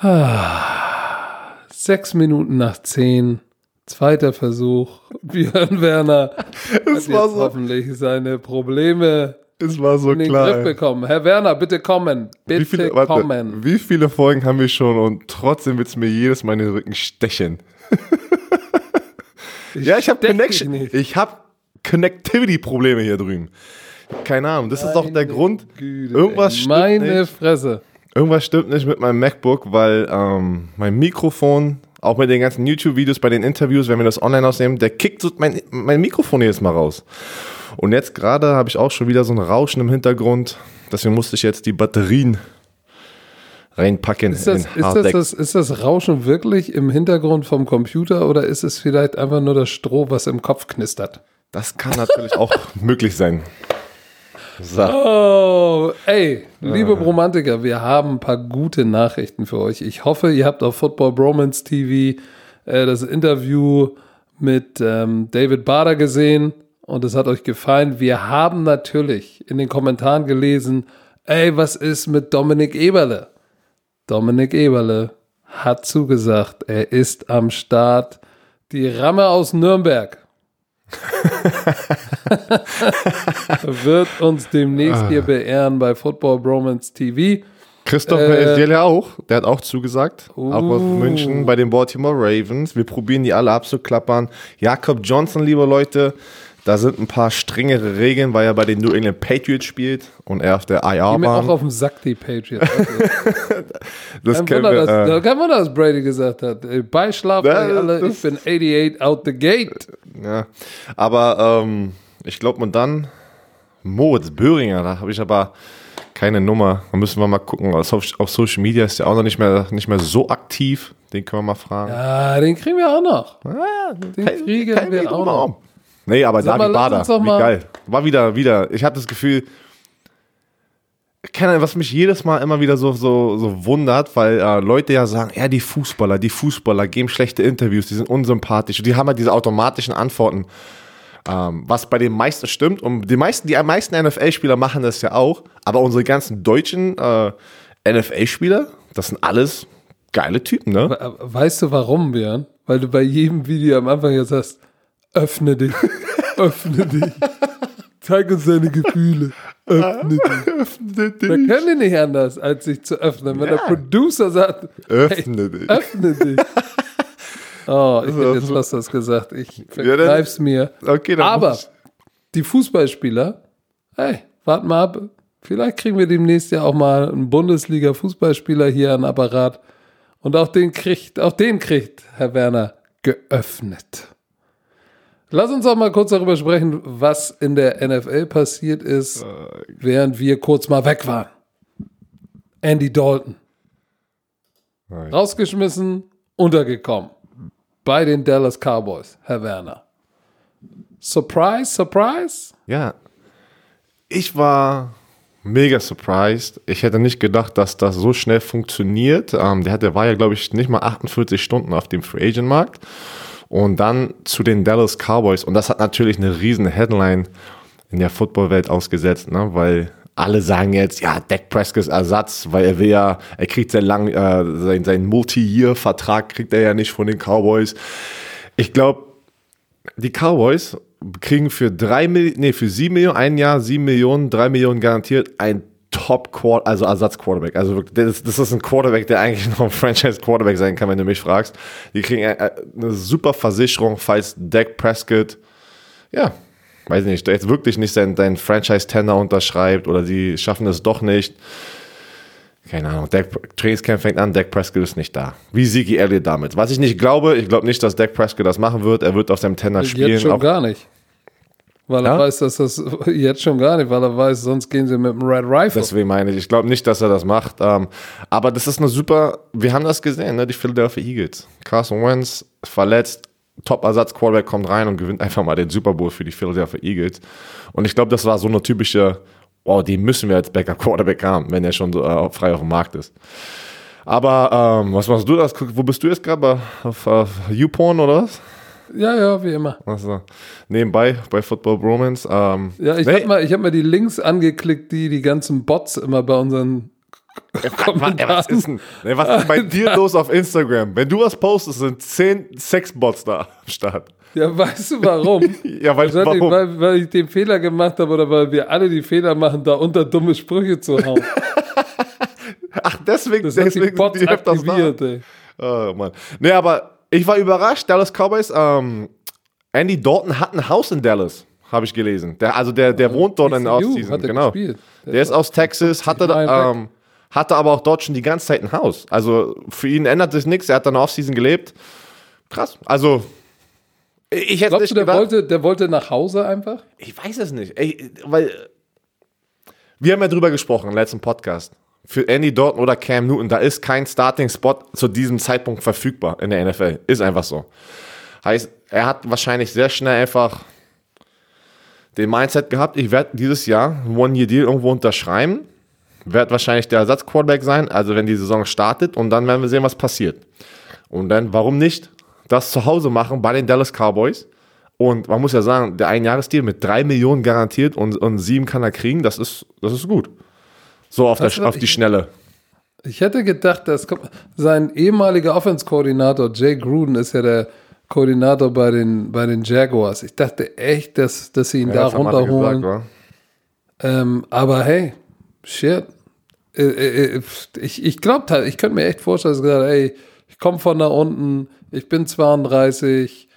Sechs Minuten nach zehn. Zweiter Versuch. Björn Werner Es war so- hoffentlich seine Probleme Es war so in den klar. Griff bekommen. Herr Werner, bitte kommen. Bitte Wie viele, warte, kommen. wie viele Folgen haben wir schon und trotzdem wird es mir jedes Mal in den Rücken stechen. ja, ich habe Connection. Ich habe Connectivity-Probleme hier drüben. Keine Ahnung, das ist auch der Meine Grund. Güte, irgendwas ey. Meine. Fresse. Irgendwas stimmt nicht mit meinem MacBook, weil ähm, mein Mikrofon, auch mit den ganzen YouTube-Videos, bei den Interviews, wenn wir das online ausnehmen, der kickt so mein, mein Mikrofon jedes Mal raus. Und jetzt gerade habe ich auch schon wieder so ein Rauschen im Hintergrund. Deswegen musste ich jetzt die Batterien reinpacken Ist das, in ist, das, das, ist das Rauschen wirklich im Hintergrund vom Computer oder ist es vielleicht einfach nur das Stroh, was im Kopf knistert? Das kann natürlich auch möglich sein. So. Oh, ey, liebe Bromantiker, wir haben ein paar gute Nachrichten für euch. Ich hoffe, ihr habt auf Football Bromance TV äh, das Interview mit ähm, David Bader gesehen und es hat euch gefallen. Wir haben natürlich in den Kommentaren gelesen, ey, was ist mit Dominik Eberle? Dominik Eberle hat zugesagt, er ist am Start. Die Ramme aus Nürnberg wird uns demnächst hier beehren bei Football Bromance TV. Christoph Äh, ja auch, der hat auch zugesagt. Auch aus Uh. München bei den Baltimore Ravens. Wir probieren die alle abzuklappern. Jakob Johnson, liebe Leute, da sind ein paar strengere Regeln, weil er bei den New England Patriots spielt und er auf der Geh mir auch auf den Sack, die Patriots. Also, Das kein, Wunder, wir. dass, Äh, kein Wunder, dass Brady gesagt hat. alle, das- ich bin 88 out the gate. ja. Aber ähm, ich glaube, und dann Moritz Böhringer, da habe ich aber keine Nummer. Da müssen wir mal gucken. Auf, auf Social Media ist er auch noch nicht mehr, nicht mehr so aktiv. Den können wir mal fragen. Ja, den kriegen wir auch noch. Ah, Den kriegen kein wir auch noch. Nee, aber Sag David Bader, wie geil. War wieder, wieder. Ich habe das Gefühl, keine Ahnung, was mich jedes Mal immer wieder so, so, so wundert, weil äh, Leute ja sagen, ja, die Fußballer, die Fußballer geben schlechte Interviews, die sind unsympathisch. Die haben halt diese automatischen Antworten. Ähm, was bei den meisten stimmt. Und die meisten, die meisten NFL-Spieler machen das ja auch. Aber unsere ganzen deutschen äh, NFL-Spieler, das sind alles geile Typen, ne? We- Weißt du warum, Björn? Weil du bei jedem Video am Anfang jetzt sagst, öffne dich, öffne dich, zeig uns deine Gefühle, öffne dich. Wir können nicht anders, als sich zu öffnen. Wenn der Producer sagt, Öffne dich. öffne dich. Oh, ich hätte jetzt was das gesagt. Ich verkneif's mir. Okay, Aber die Fußballspieler, hey, warten mal ab. Vielleicht kriegen wir demnächst ja auch mal einen Bundesliga-Fußballspieler hier an Apparat. Und auch den kriegt, auch den kriegt Herr Werner geöffnet. Lass uns auch mal kurz darüber sprechen, was in der NFL passiert ist, während wir kurz mal weg waren. Andy Dalton. Nein. Rausgeschmissen, untergekommen. Bei den Dallas Cowboys, Herr Werner. Surprise, surprise? Ja, ich war mega surprised. Ich hätte nicht gedacht, dass das so schnell funktioniert. Ähm, der, hatte, war ja, glaube ich, nicht mal 48 Stunden auf dem Free Agent Markt. Und dann zu den Dallas Cowboys. Und das hat natürlich eine riesen Headline in der Footballwelt ausgesetzt, ne? weil alle sagen jetzt, ja, Dak Prescott's Ersatz, weil er will ja, er kriegt sehr lang, äh, sein, seinen Multi-Year-Vertrag kriegt er ja nicht von den Cowboys. Ich glaube, die Cowboys kriegen für drei Mil nee, für sieben Millionen, ein Jahr, sieben Millionen, drei Millionen garantiert ein Top Quarter, also Ersatz Quarterback. Also wirklich, das, das ist ein Quarterback, der eigentlich noch ein Franchise Quarterback sein kann, wenn du mich fragst. Die kriegen äh, eine super Versicherung, falls Dak Prescott, ja, weiß nicht, der jetzt wirklich nicht seinen, seinen Franchise-Tender unterschreibt oder die schaffen es doch nicht. Keine Ahnung, Dak, Trainingscamp fängt an, Dak Prescott ist nicht da. Wie Sigi Elliott damit. Was ich nicht glaube, ich glaube nicht, dass Dak Prescott das machen wird. Er wird auf seinem Tender spielen. Jetzt schon Auch- gar nicht. Weil er Ja? weiß, dass das jetzt schon gar nicht, weil er weiß, sonst gehen sie mit dem Red Rifle. Deswegen meine ich, ich glaube nicht, dass er das macht. Ähm, aber das ist eine super, wir haben das gesehen, ne? die Philadelphia Eagles. Carson Wentz verletzt, Top-Ersatz-Quarterback kommt rein und gewinnt einfach mal den Super Bowl für die Philadelphia Eagles. Und ich glaube, das war so eine typische, wow, die müssen wir als Backup-Quarterback haben, wenn er schon so äh, frei auf dem Markt ist. Aber ähm, was machst du das? Wo bist du jetzt gerade? Auf, auf YouPorn oder was? ja, ja, wie immer. Also, nebenbei bei Football Bromance. Ähm, Ja, ich nee, habe mal, ich hab mal die Links angeklickt, die die ganzen Bots immer bei unseren was, ist denn, was ist bei dir los auf Instagram? Wenn du was postest, sind zehn Sexbots da am Start. Ja, weißt du warum? ja, weil, warum? weil, weil ich den Fehler gemacht habe oder weil wir alle die Fehler machen, da unter dumme Sprüche zu hauen. Ach, deswegen, Das hat die deswegen Bots die aktiviert, ey. Oh, Mann. Nee, aber ich war überrascht, Dallas Cowboys, ähm, Andy Dalton hat ein Haus in Dallas, habe ich gelesen. Der, also der, der wohnt dort in der Offseason, genau. gespielt. Der ist aus Texas, hatte, ähm, hatte aber auch dort schon die ganze Zeit ein Haus. Also für ihn ändert sich nichts, er hat dann Offseason gelebt. Krass. Also, ich hätte Glaubst nicht du, der gedacht. wollte, der wollte nach Hause einfach? Ich weiß es nicht. Ey, weil wir haben ja drüber gesprochen im letzten Podcast. Für Andy Dalton oder Cam Newton, da ist kein Starting-Spot zu diesem Zeitpunkt verfügbar in der NFL. Ist einfach so. Heißt, er hat wahrscheinlich sehr schnell einfach den Mindset gehabt, ich werde dieses Jahr einen One-Year-Deal irgendwo unterschreiben, werde wahrscheinlich der Ersatzquarterback sein, also wenn die Saison startet und dann werden wir sehen, was passiert. Und dann, warum nicht das zu Hause machen bei den Dallas Cowboys? Und man muss ja sagen, der Einjahresdeal mit drei Millionen garantiert und, und sieben kann er kriegen, das ist, das ist gut. So auf, der, du, auf die ich- Schnelle. Ich hätte gedacht, dass sein ehemaliger Offense-Koordinator Jay Gruden ist ja der Koordinator bei den, bei den Jaguars. Ich dachte echt, dass, dass sie ihn da haben alle runterholen. gesagt? Ähm, aber hey, shit. Äh, äh, äh, Ich, ich glaube, ich könnte mir echt vorstellen, dass er gesagt ey, ich komme von da unten, ich bin 32,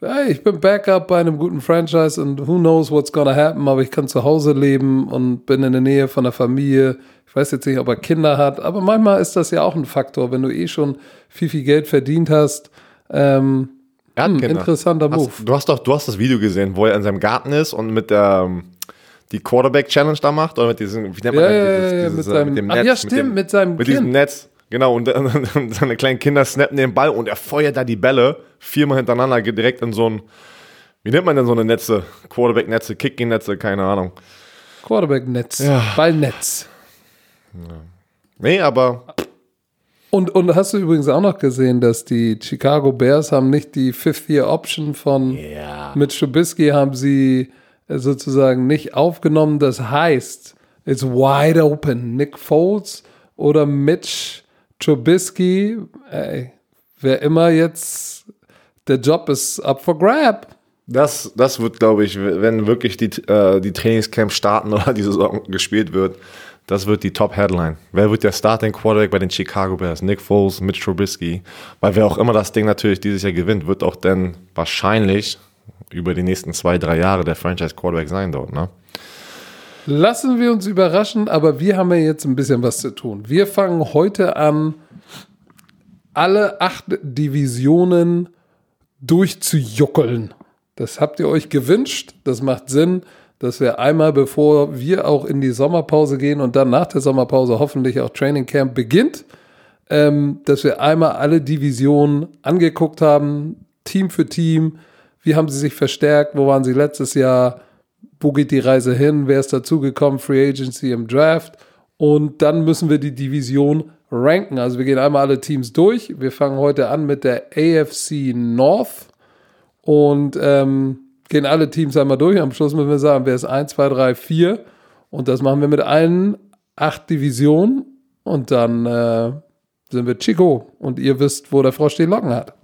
hey, ich bin Backup bei einem guten Franchise und who knows what's gonna happen, aber ich kann zu Hause leben und bin in der Nähe von der Familie. Ich weiß jetzt nicht, ob er Kinder hat, aber manchmal ist das ja auch ein Faktor, wenn du eh schon viel, viel Geld verdient hast. Ähm, Er hat hm, interessanter Move. Hast, du hast doch, du hast das Video gesehen, wo er in seinem Garten ist und mit der ähm, die Quarterback Challenge da macht oder mit diesem, wie nennt man Ja, das? ja, Dieses- ja, dieses, mit äh, seinem- dem ach Netz, ja, stimmt, dem, mit seinem mit diesem Kind. Netz. Genau, und, und seine kleinen Kinder snappen den Ball und er feuert da die Bälle viermal hintereinander geht direkt in so ein, wie nennt man denn so eine Netze? Quarterback-Netze, Kicking-Netze, keine Ahnung. Quarterback-Netz, Ja. Ballnetz. Nee, aber Und, und hast du übrigens auch noch gesehen, dass die Chicago Bears haben nicht die Fifth-Year-Option von ja. mit Trubisky haben sie sozusagen nicht aufgenommen. Das heißt, it's wide open. Nick Foles oder Mitch Trubisky, ey, wer immer jetzt, der Job ist up for grab. Das, das wird, glaube ich, wenn wirklich die, äh, die Trainingscamps starten oder die Saison gespielt wird, das wird die Top-Headline. Wer wird der Starting Quarterback bei den Chicago Bears? Nick Foles, Mitch Trubisky. Weil wer auch immer das Ding natürlich dieses Jahr gewinnt, wird auch dann wahrscheinlich über die nächsten zwei, drei Jahre der Franchise Quarterback sein dort. Ne? Lassen wir uns überraschen, aber wir haben ja jetzt ein bisschen was zu tun. Wir fangen heute an, alle acht Divisionen durchzujuckeln. Das habt ihr euch gewünscht. Das macht Sinn, dass wir einmal, bevor wir auch in die Sommerpause gehen und dann nach der Sommerpause hoffentlich auch Training Camp beginnt, ähm, dass wir einmal alle Divisionen angeguckt haben, Team für Team. Wie haben sie sich verstärkt? Wo waren sie letztes Jahr? Wo geht die Reise hin? Wer ist dazugekommen? Free Agency im Draft. Und dann müssen wir die Division ranken. Also wir gehen einmal alle Teams durch. Wir fangen heute an mit der AFC North und ähm, gehen alle Teams einmal durch. Am Schluss müssen wir sagen, wer ist 1, 2, 3, 4. Und das machen wir mit allen acht Divisionen. Und dann äh, sind wir Chico. Und ihr wisst, wo der Frosch die Locken hat.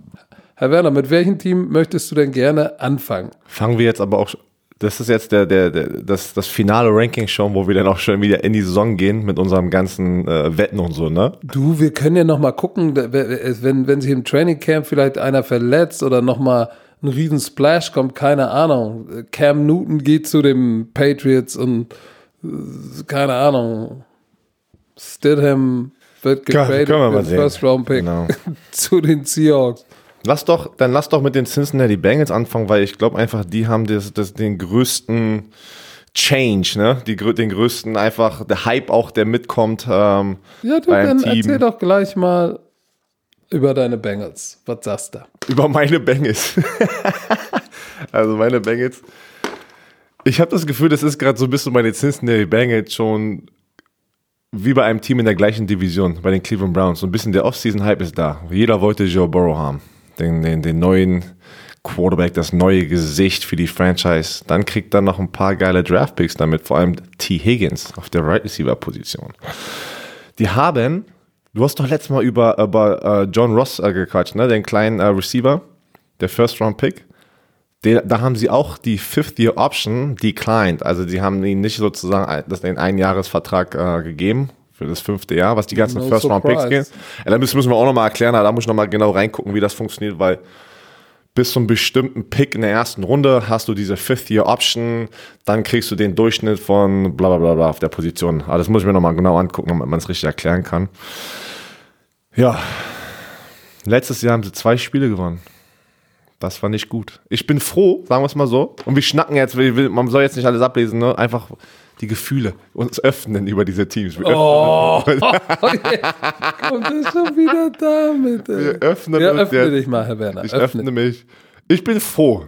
Herr Werner, mit welchem Team möchtest du denn gerne anfangen? Fangen wir jetzt aber auch, das ist jetzt der, der, der, das, das finale Ranking schon, wo wir dann auch schon wieder in die Saison gehen mit unserem ganzen äh, Wetten und so, ne? Du, wir können ja noch mal gucken, wenn, wenn sich im Training Camp vielleicht einer verletzt oder noch mal ein riesen Splash kommt, keine Ahnung. Cam Newton geht zu den Patriots und äh, keine Ahnung. Stidham wird getradet mit. First Round Pick Genau. zu den Seahawks. Lass doch, dann lass doch mit den Cincinnati Bengals anfangen, weil ich glaube einfach, die haben das, das, den größten Change, ne? Die, den größten einfach, der Hype auch, der mitkommt. Ähm, Ja, du, beim dann Team. erzähl doch gleich mal über deine Bengals. Was sagst du? über meine Bengals. also meine Bengals. Ich habe das Gefühl, das ist gerade so ein bisschen meine Cincinnati Bengals schon wie bei einem Team in der gleichen Division, bei den Cleveland Browns. So ein bisschen der Offseason-Hype ist da. Jeder wollte Joe Burrow haben. Den, den, den neuen Quarterback, das neue Gesicht für die Franchise. Dann kriegt er noch ein paar geile Draftpicks damit, vor allem T. Higgins auf der Right Receiver Position. Die haben, du hast doch letztes Mal über, über äh, John Ross äh, gequatscht, ne? Den kleinen äh, Receiver, der First-Round-Pick. Da haben sie auch die Fifth-Year-Option declined. Also die haben ihnen nicht sozusagen das den Einjahresvertrag gegeben für das fünfte Jahr, was die ganzen No First-Round-Picks gehen. Ja, da müssen, wir auch nochmal erklären, da muss ich nochmal genau reingucken, wie das funktioniert, weil bis zu einem bestimmten Pick in der ersten Runde hast du diese Fifth-Year-Option, dann kriegst du den Durchschnitt von bla bla bla bla auf der Position. Aber das muss ich mir nochmal genau angucken, damit man es richtig erklären kann. Ja, letztes Jahr haben sie zwei Spiele gewonnen. Das war nicht gut. Ich bin froh, sagen wir es mal so. Und wir schnacken jetzt, man soll jetzt nicht alles ablesen, ne? einfach die Gefühle uns öffnen über diese Teams. Wir Oh, jetzt kommt er schon wieder damit. Ey. Wir öffnen ja, uns öffne dich mal, Herr Werner. Ich öffne mich. Ich bin froh.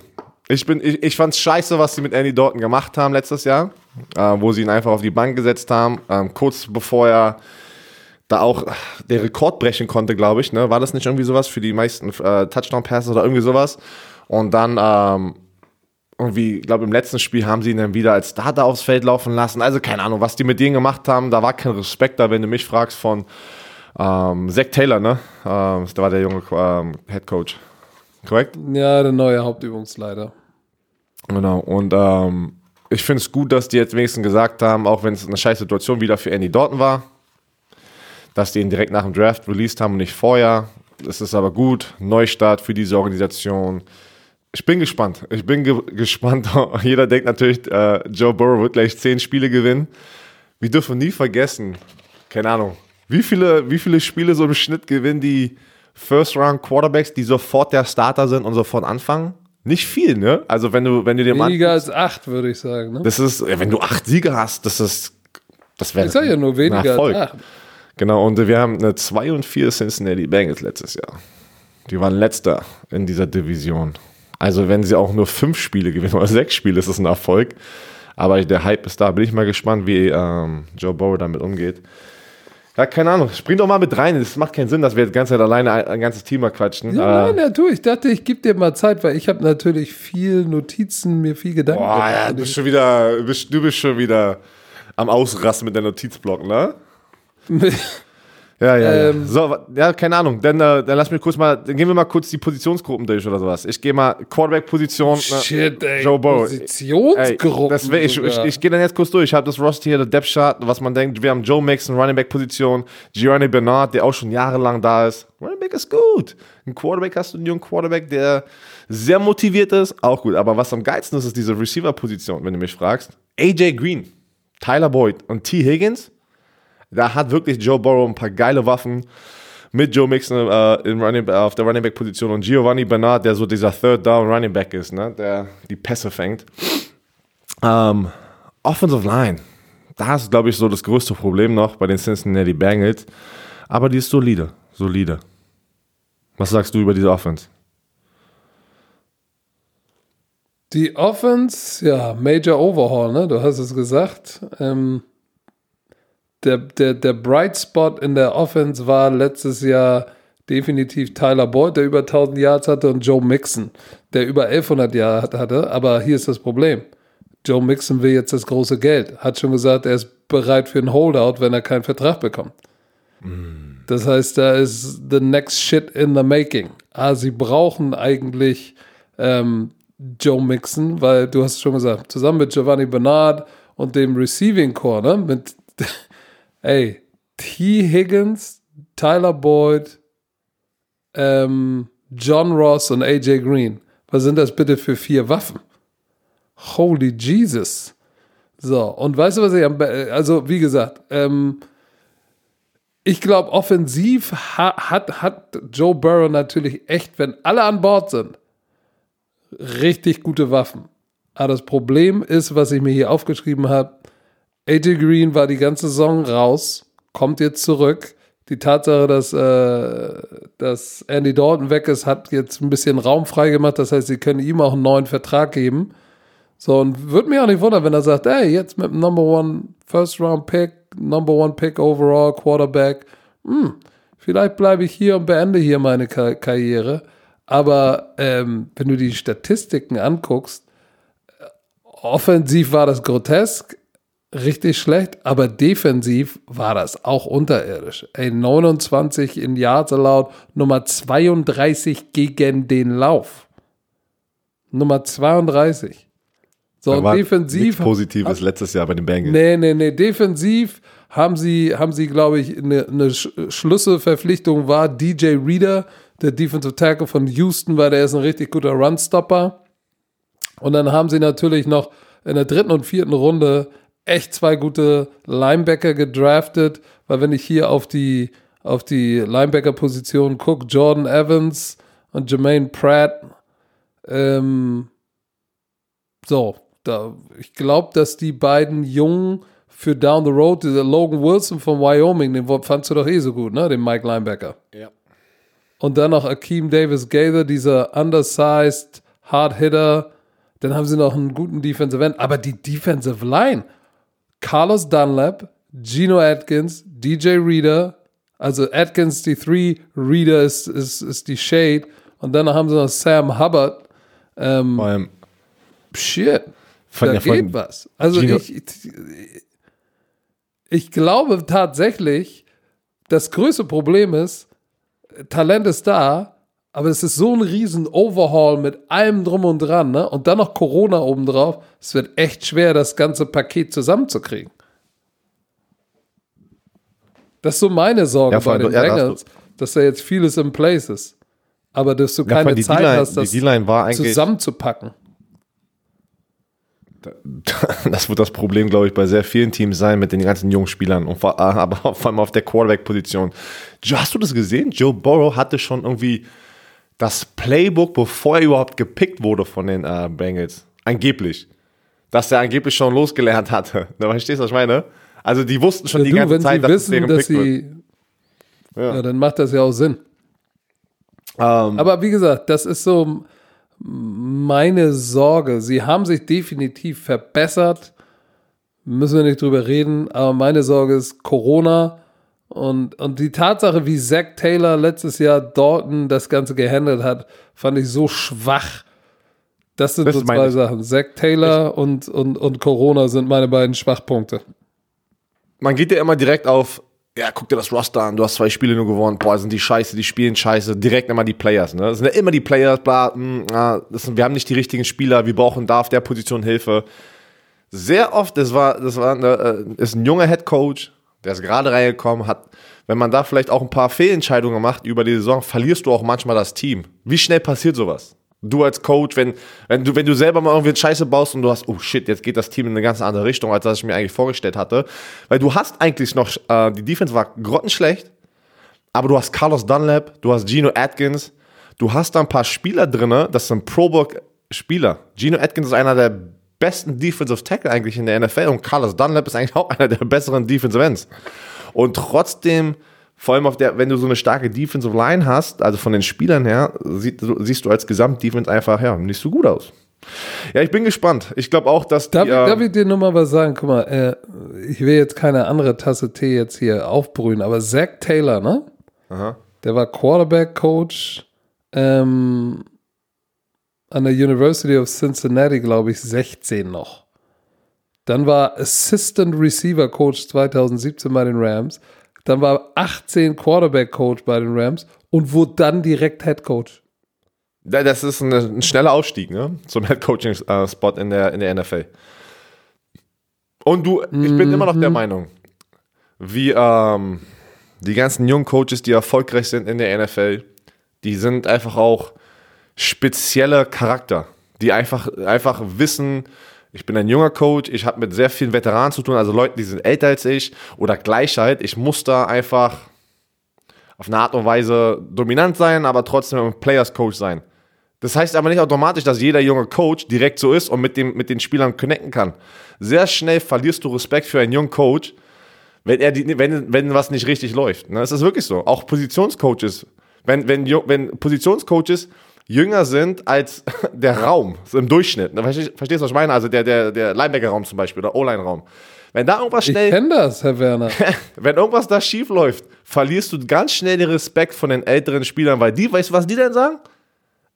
Ich, bin, ich, ich fand's scheiße, was sie mit Andy Dalton gemacht haben letztes Jahr, äh, wo sie ihn einfach auf die Bank gesetzt haben, ähm, kurz bevor er da auch der Rekord brechen konnte, glaube ich. Ne? War das nicht irgendwie sowas für die meisten äh, Touchdown-Passes oder irgendwie sowas? Und dann ähm, irgendwie, glaube im letzten Spiel haben sie ihn dann wieder als Starter aufs Feld laufen lassen. Also keine Ahnung, was die mit denen gemacht haben, da war kein Respekt da, wenn du mich fragst von ähm, Zach Taylor, ne? Ähm, da war der junge ähm, Head Coach. Korrekt? Ja, der neue Hauptübungsleiter. Genau. Und ähm, ich finde es gut, dass die jetzt wenigstens gesagt haben, auch wenn es eine scheiß Situation wieder für Andy Dalton war, dass die ihn direkt nach dem Draft released haben und nicht vorher. Das ist aber gut. Neustart für diese Organisation. Ich bin gespannt. Ich bin ge gespannt. Jeder denkt natürlich, äh, Joe Burrow wird gleich zehn Spiele gewinnen. Wir dürfen nie vergessen, keine Ahnung, wie viele, wie viele Spiele so im Schnitt gewinnen die First-Round-Quarterbacks, die sofort der Starter sind und sofort anfangen? Nicht viel, ne? Also wenn du, wenn du dir mal Weniger als acht, würde ich sagen. Ne? das ist, wenn du acht Siege hast, das ist, das wäre Ich sage ja nur weniger Erfolg. als acht. Genau, und wir haben eine 2 und 4 Cincinnati Bengals letztes Jahr. Die waren letzter in dieser Division. Also wenn sie auch nur fünf Spiele gewinnen oder sechs Spiele, ist das ein Erfolg. Aber der Hype ist da. Bin ich mal gespannt, wie ähm, Joe Burrow damit umgeht. Ja, keine Ahnung. Spring doch mal mit rein. Es macht keinen Sinn, dass wir jetzt die ganze Zeit alleine ein, ganzes Team mal quatschen. Ja, Äh, nein, ja, ich dachte, ich gebe dir mal Zeit, weil ich habe natürlich viel Notizen, mir viel Gedanken boah, ja, gemacht. du bist schon wieder, bist, du bist schon wieder am Ausrasten mit der Notizblock, ne? Ja, ja, ja. Ähm, So, wa- ja, keine Ahnung. Dann, äh, dann lass mich kurz mal, dann gehen wir mal kurz die Positionsgruppen durch oder sowas. Ich gehe mal Quarterback-Position. ne? Shit, ey. Joe Burrow. Positionsgruppen. das wär, ich ich, ich gehe dann jetzt kurz durch. Ich habe das Roster hier, der Depth Chart, was man denkt. Wir haben Joe Mixon, Running Back Position, Giovanni Bernard, der auch schon jahrelang da ist. Running Back ist gut. Ein Quarterback hast du, einen jungen Quarterback, der sehr motiviert ist, auch gut. Aber was am geilsten ist, ist diese Receiver-Position, wenn du mich fragst. AJ Green, Tyler Boyd und T. Higgins. Da hat wirklich Joe Burrow ein paar geile Waffen mit Joe Mixon äh, in Running, äh, auf der Running Back Position und Giovanni Bernard, der so dieser Third Down Running Back ist, ne? der die Pässe fängt. Ähm, Offensive Line, da ist, glaube ich, so das größte Problem noch bei den Cincinnati Bengals. Aber die ist solide, solide. Was sagst du über diese Offense? Die Offense, ja, Major Overhaul, ne? Du hast es gesagt. Ähm, der, der, der Bright Spot in der Offense war letztes Jahr definitiv Tyler Boyd, der über 1000 Yards hatte, und Joe Mixon, der über 1100 Yards hatte. Aber hier ist das Problem. Joe Mixon will jetzt das große Geld. Hat schon gesagt, er ist bereit für einen Holdout, wenn er keinen Vertrag bekommt. Das heißt, da ist the next shit in the making. Ah, sie brauchen eigentlich ähm, Joe Mixon, weil du hast es schon gesagt, zusammen mit Giovanni Bernard und dem Receiving Core, ne? Mit, ey, T. Higgins, Tyler Boyd, ähm, John Ross und AJ Green. Was sind das bitte für vier Waffen? Holy Jesus. So, und weißt du, was ich am, also wie gesagt, ähm, ich glaube, offensiv ha hat, hat Joe Burrow natürlich echt, wenn alle an Bord sind, richtig gute Waffen. Aber das Problem ist, was ich mir hier aufgeschrieben habe, AJ Green war die ganze Saison raus, kommt jetzt zurück. Die Tatsache, dass, äh, dass Andy Dalton weg ist, hat jetzt ein bisschen Raum freigemacht. Das heißt, sie können ihm auch einen neuen Vertrag geben. So, und würde mich auch nicht wundern, wenn er sagt, ey, jetzt mit dem Number One First Round Pick, Number One Pick overall, Quarterback, hm, vielleicht bleibe ich hier und beende hier meine Ka Karriere. Aber ähm, wenn du die Statistiken anguckst, offensiv war das grotesk, richtig schlecht, aber defensiv war das auch unterirdisch. Ey, 29 in Yards allowed, Nummer 32 gegen den Lauf. Nummer 32. So, Da und war defensiv. Positives letztes Jahr bei den Bengals. Nee, nee, nee. Defensiv haben sie, haben sie glaube ich, eine, eine Sch- Schlüsselverpflichtung war DJ Reader, der Defensive Tackle von Houston, weil der ist ein richtig guter Runstopper. Und dann haben sie natürlich noch in der dritten und vierten Runde echt zwei gute Linebacker gedraftet, weil wenn ich hier auf die, auf die Linebacker-Position gucke, Jordan Evans und Jermaine Pratt, ähm, so, da, ich glaube, dass die beiden Jungen für Down the Road, dieser Logan Wilson von Wyoming, den fandst du doch eh so gut, ne? Den Mike Linebacker. Ja. Und dann noch Akeem Davis Gaither, dieser undersized Hard Hitter. Dann haben sie noch einen guten Defensive End. Aber die Defensive Line, Carlos Dunlap, Gino Atkins, DJ Reader, also Atkins die 3, Reader ist, ist, ist die Shade. Und dann haben sie noch Sam Hubbard. Ähm, Vor allem shit, von, da ja, geht was. Also Gino- ich, ich glaube tatsächlich, das größte Problem ist, Talent ist da, aber es ist so ein riesen Overhaul mit allem drum und dran, ne? Und dann noch Corona obendrauf. Es wird echt schwer, das ganze Paket zusammenzukriegen. Das ist so meine Sorge Ja, bei den Bengals, dass da jetzt vieles in place ist. Aber dass du Ja, keine Zeit hast, das zusammenzupacken. das wird das Problem, glaube ich, bei sehr vielen Teams sein mit den ganzen jungen Spielern, und vor, aber vor allem auf der Quarterback-Position. Hast du das gesehen? Joe Burrow hatte schon irgendwie das Playbook, bevor er überhaupt gepickt wurde von den äh, Bengals. Angeblich. Dass er angeblich schon losgelernt hatte. Da verstehst du, was ich meine? Also die wussten schon Ja, die du, ganze Zeit, sie dass es wissen, deren dass Pick wird. sie. Ja. Ja. dann macht das ja auch Sinn. Ähm, Aber wie gesagt, das ist so meine Sorge. Sie haben sich definitiv verbessert. Müssen wir nicht drüber reden. Aber meine Sorge ist Corona. Und, und die Tatsache, wie Zach Taylor letztes Jahr Dalton das Ganze gehandelt hat, fand ich so schwach. Das sind Das so meine zwei. Sachen. Zach Taylor und, und, und Corona sind meine beiden Schwachpunkte. man geht ja immer direkt auf, ja, guck dir das Roster an, du hast zwei Spiele nur gewonnen, boah, sind die scheiße, die spielen scheiße, direkt immer die Players, ne? Das sind ja immer die Players, bla, mh, ah, das sind, wir haben nicht die richtigen Spieler, wir brauchen da auf der Position Hilfe. Sehr oft, das war, das war eine, äh, ist ein junger Head Coach, der ist gerade reingekommen, hat, wenn man da vielleicht auch ein paar Fehlentscheidungen macht über die Saison, verlierst du auch manchmal das Team. Wie schnell passiert sowas? Du als Coach, wenn, wenn, du, wenn du selber mal irgendwie Scheiße baust und du hast, oh shit, jetzt geht das Team in eine ganz andere Richtung, als das ich mir eigentlich vorgestellt hatte. Weil du hast eigentlich noch, äh, die Defense war grottenschlecht, aber du hast Carlos Dunlap, du hast Gino Atkins, du hast da ein paar Spieler drin, das sind Pro-Bowl-Spieler. Gino Atkins ist einer der besten Defensive Tackle eigentlich in der NFL und Carlos Dunlap ist eigentlich auch einer der besseren Defensive Ends. Und trotzdem, vor allem auf der, wenn du so eine starke Defensive Line hast, also von den Spielern her, sieht, siehst du als Gesamtdefense einfach ja, nicht so gut aus. Ja, ich bin gespannt. Ich glaube auch, dass die, Darf, ich- ähm, darf ich dir nur mal was sagen? Guck mal, äh, ich will jetzt keine andere Tasse Tee jetzt hier aufbrühen, aber Zach Taylor, ne? Aha. Der war Quarterback-Coach ähm, an der University of Cincinnati, glaube ich, 16 noch. Dann war Assistant Receiver Coach 2017 bei den Rams. Dann war 18 Quarterback Coach bei den Rams und wurde dann direkt Head Coach. Das ist eine, ein schneller Aufstieg ne? zum Head-Coaching-Spot in, der, in der NFL. Und du, ich bin immer noch der Meinung, wie ähm, die ganzen jungen Coaches, die erfolgreich sind in der NFL, die sind einfach auch spezielle Charakter, die einfach, einfach wissen, ich bin ein junger Coach, ich habe mit sehr vielen Veteranen zu tun, also Leuten, die sind älter als ich oder Gleichheit. Ich muss da einfach auf eine Art und Weise dominant sein, aber trotzdem ein Players Coach sein. Das heißt aber nicht automatisch, dass jeder junge Coach direkt so ist und mit, dem, mit den Spielern connecten kann. Sehr schnell verlierst du Respekt für einen jungen Coach, wenn, er die, wenn, wenn was nicht richtig läuft. Ne? Das ist wirklich so. Auch Positionscoaches. Wenn, wenn, wenn Positionscoaches jünger sind als der Raum, so im Durchschnitt. Ne? Verstehst, du, was ich meine? Also der, der, der Linebacker-Raum zum Beispiel oder O-Line-Raum. Wenn da irgendwas Ich schnell kenne das, Herr Werner. wenn irgendwas da schief läuft, verlierst du ganz schnell den Respekt von den älteren Spielern, weil die, weißt du, was die denn sagen?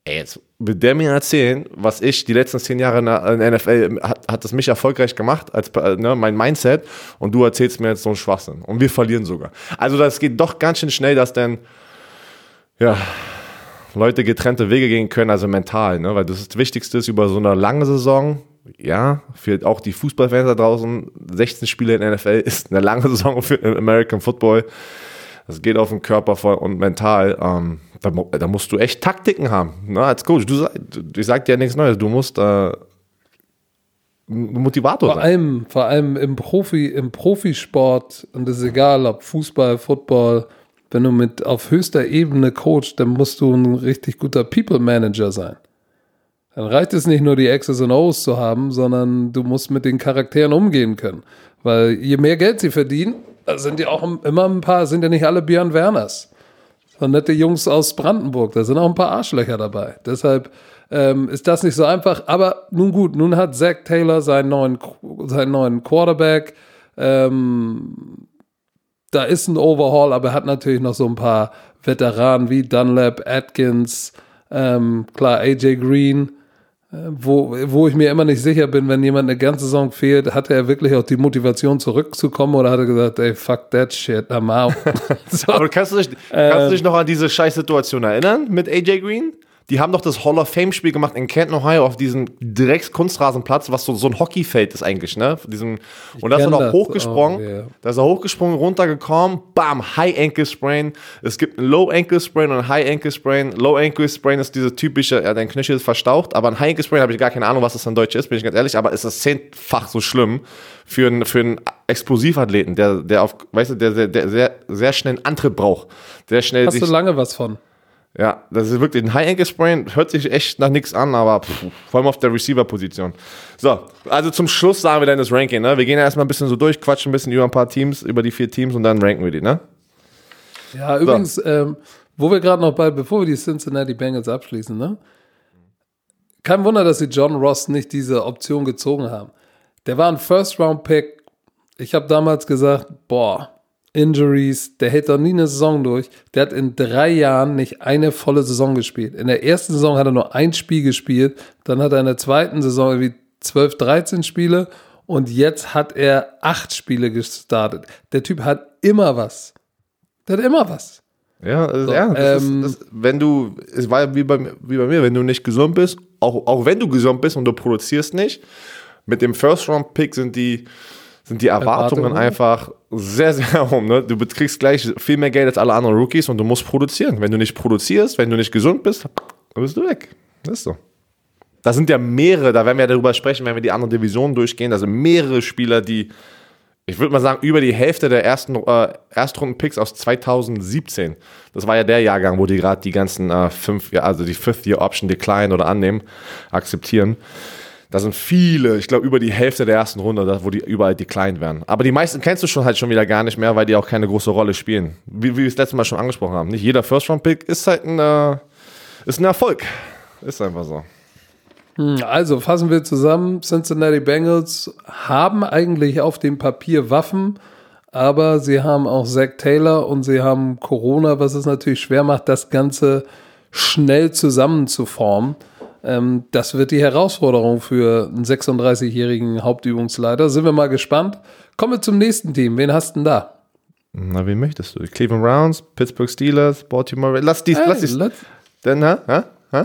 ey, jetzt will der mir erzählen, was ich die letzten zehn Jahre in der NFL, hat, hat das mich erfolgreich gemacht, als ne, mein Mindset, und du erzählst mir jetzt so einen Schwachsinn. Und wir verlieren sogar. Also das geht doch ganz schön schnell, dass dann, ja, Leute getrennte Wege gehen können, also mental, ne? weil das, ist das Wichtigste ist über so eine lange Saison, ja, für auch die Fußballfans da draußen, 16 Spiele in der NFL ist eine lange Saison für American Football. Das geht auf den Körper voll und mental. Ähm, da, da, musst du echt Taktiken haben, ne, als Coach. Du, ich sag dir ja nichts Neues. Du musst äh, Motivator vor sein. Allem, vor allem im Profi, im Profisport, und das ist egal, ob Fußball, Football, wenn du mit auf höchster Ebene coachst, dann musst du ein richtig guter People Manager sein. Dann reicht es nicht nur, die X's und O's zu haben, sondern du musst mit den Charakteren umgehen können. Weil je mehr Geld sie verdienen, sind ja auch immer ein paar, sind ja nicht alle Björn Werners. Sondern nette Jungs aus Brandenburg, da sind auch ein paar Arschlöcher dabei. Deshalb ähm, ist das nicht so einfach. Aber nun gut, nun hat Zach Taylor seinen neuen, seinen neuen Quarterback. Ähm, da ist ein Overhaul, aber er hat natürlich noch so ein paar Veteranen wie Dunlap, Atkins, ähm, klar, AJ Green, äh, wo, wo ich mir immer nicht sicher bin, wenn jemand eine ganze Saison fehlt, hatte er wirklich auch die Motivation zurückzukommen oder hat er gesagt, ey, fuck that shit, I'm out. so. Aber kannst du, dich, kannst du dich noch an diese Scheißsituation erinnern mit AJ Green? Die haben doch das Hall of Fame-Spiel gemacht in Canton, Ohio, auf diesem direkt Kunstrasenplatz, was so, so ein Hockeyfeld ist eigentlich, ne? Diesem, und da ist er noch hochgesprungen, oh, yeah. da ist er hochgesprungen, runtergekommen, bam, High Ankle Sprain. Es gibt einen Low Ankle Sprain und einen High Ankle Sprain. Low Ankle Sprain ist diese typische, ja, dein Knöchel ist verstaucht, aber ein High Ankle Sprain habe ich gar keine Ahnung, was das in Deutsch ist, bin ich ganz ehrlich, aber ist das zehnfach so schlimm für einen, für einen Explosivathleten, der, der auf, weißt du, der, der, der sehr, sehr schnell einen Antritt braucht. Sehr schnell Hast du lange was von? Ja, das ist wirklich ein High-Ankle-Sprain, hört sich echt nach nichts an, aber pff, vor allem auf der Receiver-Position. So, also zum Schluss sagen wir dann das Ranking, ne? Wir gehen ja erstmal ein bisschen so durch, quatschen ein bisschen über ein paar Teams, über die vier Teams und dann ranken wir die, ne? Ja, so. übrigens, ähm, wo wir gerade noch bei, bevor wir die Cincinnati Bengals abschließen, ne? Kein Wunder, dass sie John Ross nicht diese Option gezogen haben. Der war ein First-Round-Pick. Ich habe damals gesagt, boah, Injuries, der hält doch nie eine Saison durch. Der hat in drei Jahren nicht eine volle Saison gespielt. In der ersten Saison hat er nur ein Spiel gespielt, dann hat er in der zweiten Saison irgendwie 12, 13 Spiele und jetzt hat er acht Spiele gestartet. Der Typ hat immer was. Der hat immer was. Ja, so, ja ähm, ist, das, wenn du, es war ja wie bei, wie bei mir, wenn du nicht gesund bist, auch, auch wenn du gesund bist und du produzierst nicht, mit dem First-Round-Pick sind die, sind die Erwartungen, Erwartungen, einfach sehr, sehr hoch. Ne? Du kriegst gleich viel mehr Geld als alle anderen Rookies und du musst produzieren. Wenn du nicht produzierst, wenn du nicht gesund bist, dann bist du weg. Das ist so. Da sind ja mehrere, da werden wir ja darüber sprechen, wenn wir die anderen Divisionen durchgehen. Da sind mehrere Spieler, die, ich würde mal sagen, über die Hälfte der ersten äh, Erstrunden-Picks aus 2017. Das war ja der Jahrgang, wo die gerade die ganzen äh, fünf, also die Fifth-Year-Option decline oder annehmen, akzeptieren. Da sind viele, ich glaube über die Hälfte der ersten Runde, wo die überall declined werden. Aber die meisten kennst du schon halt schon wieder gar nicht mehr, weil die auch keine große Rolle spielen. Wie, wie wir es letztes Mal schon angesprochen haben. Nicht jeder First-Round-Pick ist halt ein, äh, ist ein Erfolg. Ist einfach so. Hm, also fassen wir zusammen, Cincinnati Bengals haben eigentlich auf dem Papier Waffen, aber sie haben auch Zach Taylor und sie haben Corona, was es natürlich schwer macht, das Ganze schnell zusammenzuformen. Ähm, das wird die Herausforderung für einen 36-jährigen Hauptübungsleiter. Sind wir mal gespannt. Kommen wir zum nächsten Team. Wen hast du denn da? Na, wen möchtest du? Cleveland Browns, Pittsburgh Steelers, Baltimore. Lass die, hey, lass die. Dann, hä? Hä? Hä?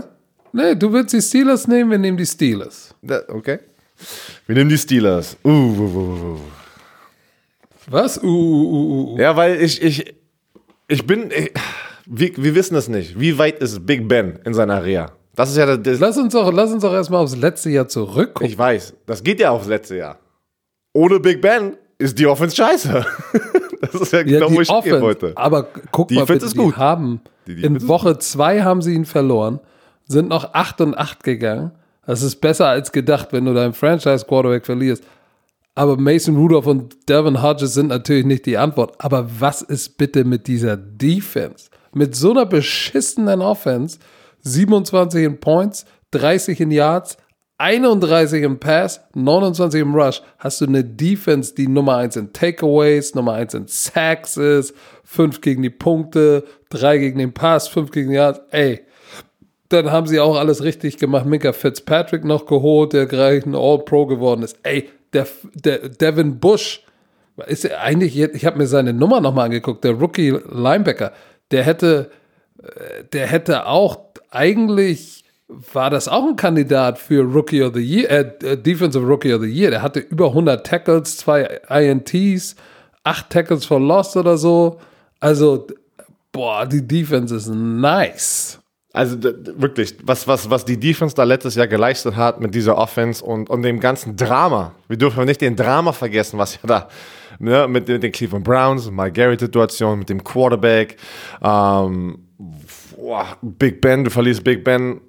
Nee, du willst die Steelers nehmen, wir nehmen die Steelers. Da, okay. Wir nehmen die Steelers. Uh, uh, uh, uh. Was? Uh, uh, uh, uh. Ja, weil ich, ich, ich bin. Ich, wir, wir wissen es nicht. Wie weit ist Big Ben in seiner Reha? Das ist ja das lass uns doch, lass uns doch erstmal aufs letzte Jahr zurückgucken. Ich weiß, das geht ja aufs letzte Jahr. Ohne Big Ben ist die Offense scheiße. das ist ja, ja genau, wo ich Offense, wollte. Aber guck die mal, bitte, ist gut. die haben die in Woche 2 haben sie ihn verloren, sind noch 8 und 8 gegangen. Das ist besser als gedacht, wenn du deinen Franchise Quarterback verlierst. Aber Mason Rudolph und Devin Hodges sind natürlich nicht die Antwort. Aber was ist bitte mit dieser Defense? Mit so einer beschissenen Offense 27 in Points, 30 in Yards, 31 im Pass, 29 im Rush, hast du eine Defense, die Nummer 1 in Takeaways, Nummer 1 in Sacks ist, 5 gegen die Punkte, 3 gegen den Pass, 5 gegen die Yards. Ey, dann haben sie auch alles richtig gemacht. Minka Fitzpatrick noch geholt, der gleich ein All-Pro geworden ist. Ey, der, der Devin Bush ist eigentlich, ich habe mir seine Nummer nochmal angeguckt, der Rookie Linebacker, der hätte, der hätte auch eigentlich, war das auch ein Kandidat für Rookie of the Year, äh, Defensive Rookie of the Year. Der hatte über 100 Tackles, zwei INTs, acht Tackles for Loss oder so. Also, boah, die Defense ist nice. Also wirklich, was, was, was die Defense da letztes Jahr geleistet hat mit dieser Offense und, und dem ganzen Drama. Wir dürfen nicht den Drama vergessen, was ja da ne, mit, mit den Cleveland Browns, Mike Garrett-Situation, mit dem Quarterback, ähm, boah, Big Ben, du verlierst Big Ben.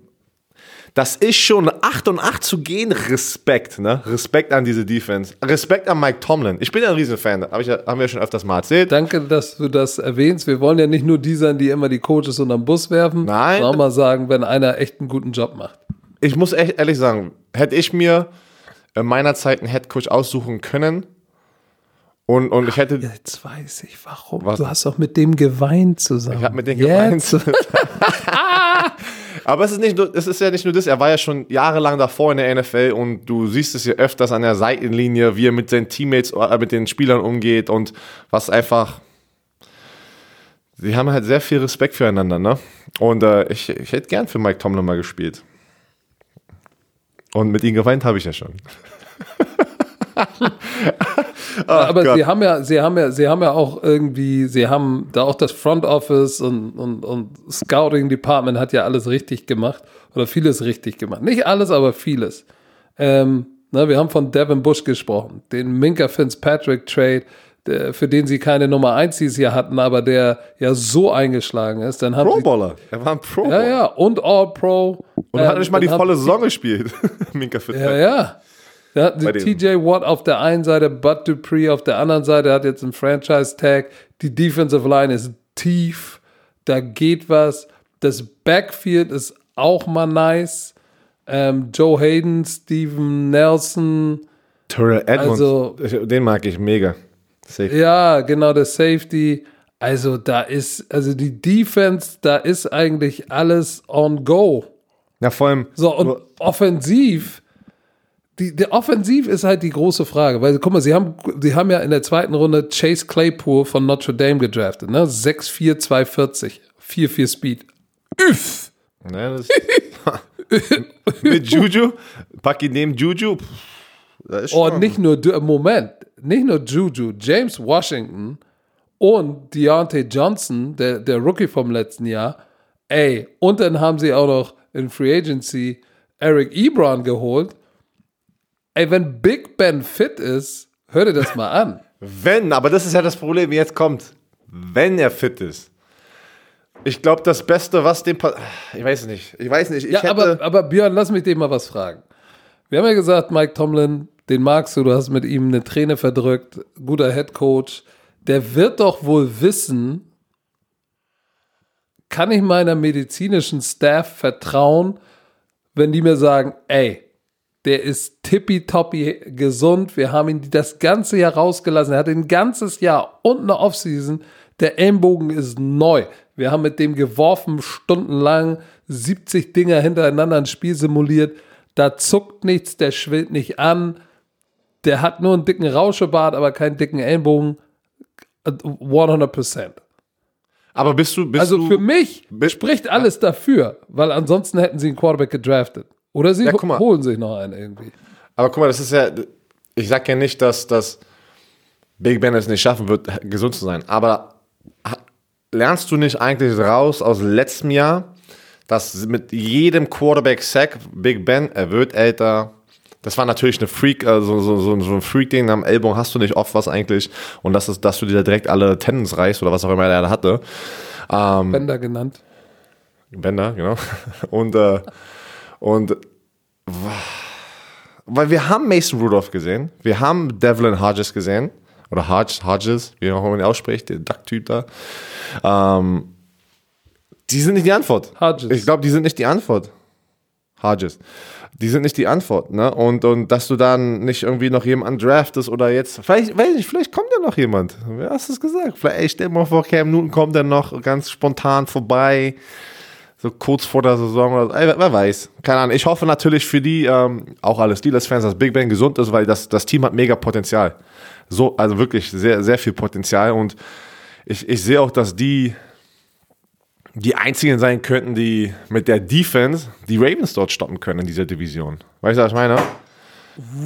Das ist schon 8 und 8 zu gehen. Respekt, ne? Respekt an diese Defense. Respekt an Mike Tomlin. Ich bin ja ein Riesenfan. Hab ich, haben wir schon öfters mal erzählt. Danke, dass du das erwähnst. Wir wollen ja nicht nur die sein, die immer die Coaches unterm Bus werfen. Nein. Auch mal sagen, wenn einer echt einen guten Job macht. Ich muss echt ehrlich sagen, hätte ich mir in meiner Zeit einen Headcoach aussuchen können, und, und ich hätte. Jetzt weiß ich warum. Was? Du hast doch mit dem geweint zusammen. Ich habe mit dem geweint. Aber es ist, nicht nur, es ist ja nicht nur das, er war ja schon jahrelang davor in der NFL und du siehst es ja öfters an der Seitenlinie, wie er mit seinen Teammates, äh, mit den Spielern umgeht und was einfach. Sie haben halt sehr viel Respekt füreinander, ne? Und äh, ich, ich hätte gern für Mike Tomlin mal gespielt. Und mit ihm geweint habe ich ja schon. aber Gott. sie haben ja, sie haben ja, sie haben ja auch irgendwie, sie haben da auch das Front Office und, und, und Scouting Department hat ja alles richtig gemacht oder vieles richtig gemacht. Nicht alles, aber vieles. Ähm, na, wir haben von Devin Bush gesprochen, den Minka Fitzpatrick Trade, der, für den sie keine Nummer 1 dieses Jahr hatten, aber der ja so eingeschlain ist. Dann haben Pro Bowler. Er war ein Pro Bowler. Ja, ja, und All Pro. Und ähm, hat nicht mal die volle Saison gespielt. Minka Fitzpatrick. Ja, ja. Ja, TJ Watt auf der einen Seite, Bud Dupree auf der anderen Seite, hat jetzt einen Franchise-Tag. Die Defensive Line ist tief, da geht was. Das Backfield ist auch mal nice. Ähm, Joe Hayden, Steven Nelson. Terrell Edmonds, also, den mag ich mega. Safety. Ja, genau, der Safety. Also da ist, also die Defense, da ist eigentlich alles on go. Ja, vor allem. So, und offensiv die, der Offensiv ist halt die große Frage, weil guck mal, sie haben, sie haben ja in der zweiten Runde Chase Claypool von Notre Dame gedraftet, ne? 6'4, 240, 4-4 Speed. Üff! Ne, mit Juju, pack ihn neben Juju. Oh, nicht nur, Moment, nicht nur Juju, James Washington und Deontay Johnson, der, der Rookie vom letzten Jahr, ey, und dann haben sie auch noch in Free Agency Eric Ebron geholt Ey, wenn Big Ben fit ist, hör dir das mal an. Wenn, aber das ist ja das Problem, jetzt kommt. Wenn er fit ist. Ich glaube, das Beste, was dem Ich weiß nicht. Ich weiß nicht. Ich ja, aber, aber Björn, lass mich dir mal was fragen. Wir haben ja gesagt, Mike Tomlin, den magst du, du hast mit ihm eine Träne verdrückt, guter Head Coach. Der wird doch wohl wissen, kann ich meiner medizinischen Staff vertrauen, wenn die mir sagen, ey, der ist tippitoppi gesund. Wir haben ihn das ganze Jahr rausgelassen. Er hat ein ganzes Jahr und eine Offseason. Der Ellenbogen ist neu. Wir haben mit dem geworfen, stundenlang 70 Dinger hintereinander ein Spiel simuliert. Da zuckt nichts, der schwillt nicht an. Der hat nur einen dicken Rauschebart, aber keinen dicken Ellenbogen. 100%. Aber bist du. Bist also für mich spricht alles dafür, weil ansonsten hätten sie einen Quarterback gedraftet. Oder sie ja, holen sich noch einen irgendwie. Aber guck mal, das ist ja, ich sag ja nicht, dass, dass Big Ben es nicht schaffen wird, gesund zu sein. Aber lernst du nicht eigentlich raus aus letztem Jahr, dass mit jedem Quarterback-Sack Big Ben, er wird älter, das war natürlich eine Freak, also so, so, so ein Freak-Ding am Ellbogen hast du nicht oft was eigentlich. Und das ist, dass du dir direkt alle Tendons reißt oder was auch immer er da hatte. Ähm, Bender genannt. Bender, genau. Und äh, und weil wir haben Mason Rudolph gesehen, wir haben Devlin Hodges gesehen, oder Hodges, Hodges, wie auch immer man ihn ausspricht, der Duck-Typ da. Ähm, die sind nicht die Antwort. Hodges. Ich glaube, die sind nicht die Antwort. Hodges. Die sind nicht die Antwort, ne? Und, und dass du dann nicht irgendwie noch jemanden draftest oder jetzt, vielleicht, weiß nicht, vielleicht kommt ja noch jemand. Wer hast es gesagt? Vielleicht, stell dir mal vor, Cam Newton kommt dann noch ganz spontan vorbei. So kurz vor der Saison oder. Ey, wer, wer weiß. Keine Ahnung. Ich hoffe natürlich für die, ähm, auch alle Steelers-Fans, dass Big Ben gesund ist, weil das, das Team hat mega Potenzial. So, also wirklich sehr, sehr viel Potenzial. Und ich, ich sehe auch, dass die die einzigen sein könnten, die mit der Defense die Ravens dort stoppen können in dieser Division. Weißt du, was ich meine?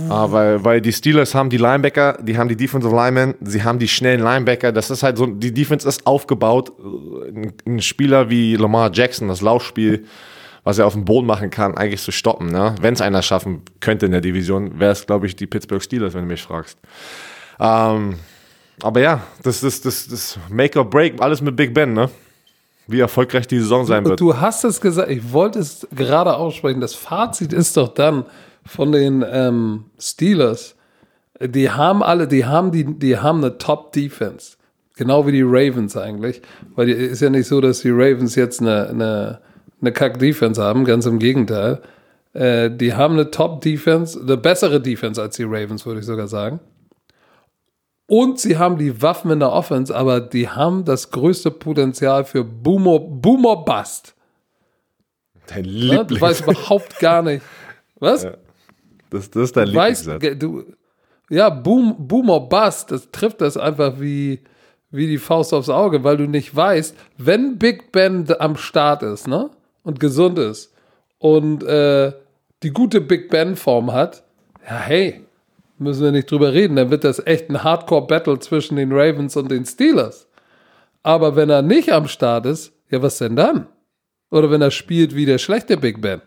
Aber weil die Steelers haben die Linebacker, die haben die Defensive Linemen, sie haben die schnellen Linebacker. Das ist halt so, die Defense ist aufgebaut. Ein, ein Spieler wie Lamar Jackson, das Laufspiel, was er auf dem Boden machen kann, eigentlich zu stoppen. Ne? Wenn es einer schaffen könnte in der Division, wäre es, glaube ich, die Pittsburgh Steelers, wenn du mich fragst. Ähm, aber ja, das ist das, das Make or Break, alles mit Big Ben, ne? Wie erfolgreich die Saison sein wird. Du hast es gesagt, ich wollte es gerade aussprechen. Das Fazit ist doch dann, von den ähm, Steelers, die haben alle, die haben die, die haben eine Top-Defense. Genau wie die Ravens eigentlich. Weil es ist ja nicht so, dass die Ravens jetzt eine, eine, eine Kack-Defense haben, ganz im Gegenteil. Äh, die haben eine Top-Defense, eine bessere Defense als die Ravens, würde ich sogar sagen. Und sie haben die Waffen in der Offense, aber die haben das größte Potenzial für Boomer, Boomer Bust. Dein Ja, du Lieblings. weißt überhaupt gar nicht. Was? Ja. Das, das ist dein weißt, Lieblingssatz. du, ja, Boom, Boomer Bust, das trifft das einfach wie, wie die Faust aufs Auge, weil du nicht weißt, wenn Big Ben am Start ist, ne? Und gesund ist und äh, die gute Big Ben-Form hat, ja, hey, müssen wir nicht drüber reden, dann wird das echt ein Hardcore-Battle zwischen den Ravens und den Steelers. Aber wenn er nicht am Start ist, ja, was denn dann? Oder wenn er spielt wie der schlechte Big Ben.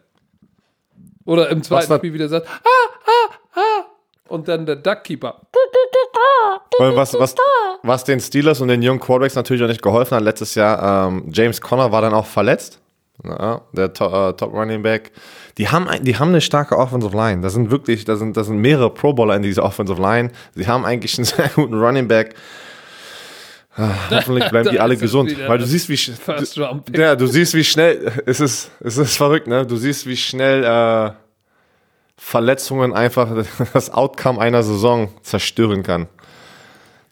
Oder im zweiten Spiel wieder sagt, ah, ah, ah. Und dann der Duckkeeper. Was, was, was den Steelers und den jungen Quarterbacks natürlich auch nicht geholfen hat, letztes Jahr, ähm, James Conner war dann auch verletzt. Ja, der to äh, Top Running Back. Die haben, ein- die haben eine starke Offensive Line. Das sind wirklich, da sind, da sind mehrere Pro Bowler in dieser Offensive Line. Sie haben eigentlich einen sehr guten Running Back. Ah, Hoffentlich bleiben die Da alle gesund. Weil du siehst, wie, Pick. ja, du siehst, wie schnell, es ist, es ist verrückt, ne? Du siehst, wie schnell äh, Verletzungen einfach das Outcome einer Saison zerstören kann.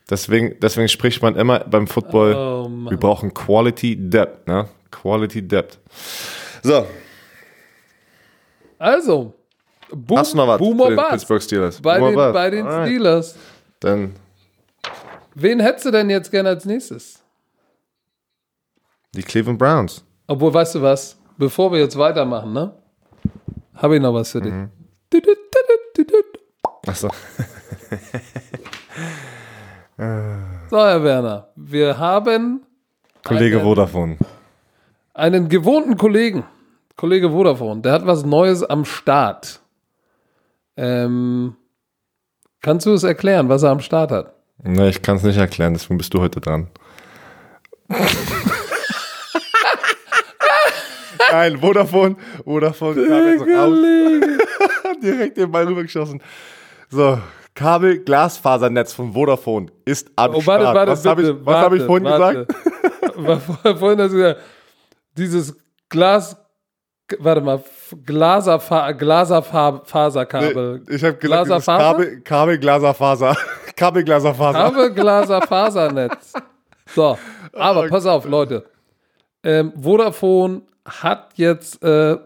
Deswegen, deswegen spricht man immer beim Football, Oh, wir brauchen Quality Depth, ne? Quality Depth. So, Also, Boom, hast du noch was Boomer zu den Pittsburgh Steelers? bei Boomer den, bei den. Steelers. Dann Wen hättest du denn jetzt gerne als nächstes? die Cleveland Browns. Obwohl, weißt du was? Bevor wir jetzt weitermachen, ne? Habe ich noch was für dich. Mhm. Du, Achso. So, Herr Werner, wir haben Kollege Alter. Vodafone. einen gewohnten Kollegen, Kollege Vodafone, der hat was Neues am Start. Ähm, kannst du es erklären, was er am Start hat? Ne, ich kann es nicht erklären, deswegen bist du heute dran. Nein, Vodafone, Vodafone kam jetzt raus. Direkt den Ball rübergeschossen. So, Kabel, Glasfasernetz von Vodafone ist am Oh, warte, Start. warte, was habe ich, hab ich vorhin warte. gesagt? Vorhin hast du gesagt, dieses Glas, warte mal, Glaserfa Glaserfaserkabel. Ich habe gesagt, Glaserfaser? Kabel, Kabel, Glaserfaser. Kabel, Glaserfaser. Kabel, Glaserfasernetz. So, aber pass auf, Leute. Ähm, Vodafone hat jetzt äh,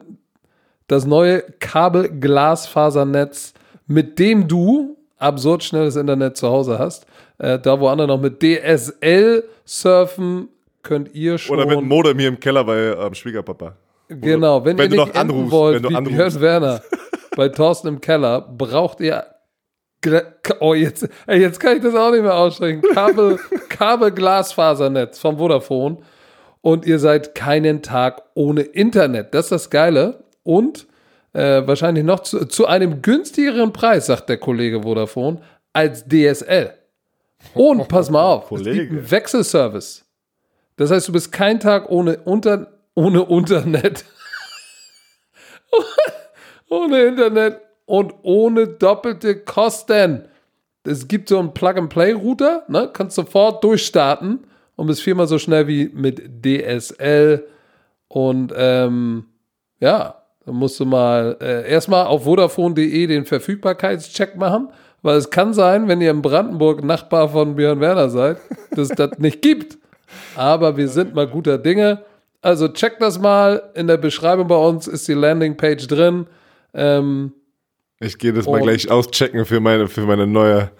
das neue Kabel-Glasfasernetz, mit dem du absurd schnelles Internet zu Hause hast. Äh, da, wo andere noch mit DSL surfen, könnt ihr schon. Oder mit dem Modem hier im Keller bei ähm, Schwiegerpapa. Genau, wenn, wenn ihr du nicht anrufst, wollt, wenn du wie anrufst. Björn Werner bei Thorsten im Keller, braucht ihr Oh, jetzt, ey, jetzt kann ich das auch nicht mehr aussprechen. Kabel, Kabel-Glasfasernetz vom Vodafone. Und ihr seid keinen Tag ohne Internet. Das ist das Geile. Und äh, wahrscheinlich noch zu, zu einem günstigeren Preis, sagt der Kollege Vodafone, als DSL. Und pass mal auf, Kollege. Wechselservice. Das heißt, du bist kein Tag ohne, Unter, ohne Internet. ohne Internet und ohne doppelte Kosten. Es gibt so einen Plug-and-Play-Router, ne? kannst sofort durchstarten und bist viermal so schnell wie mit DSL. Und ähm, ja, musst du mal äh, erstmal auf vodafone.de den Verfügbarkeitscheck machen, weil es kann sein, wenn ihr in Brandenburg Nachbar von Björn Werner seid, dass es das nicht gibt. Aber wir sind mal guter Dinge. Also checkt das mal. In der Beschreibung bei uns ist die Landingpage drin. Ähm, Ich gehe das mal gleich auschecken für meine, für meine neue.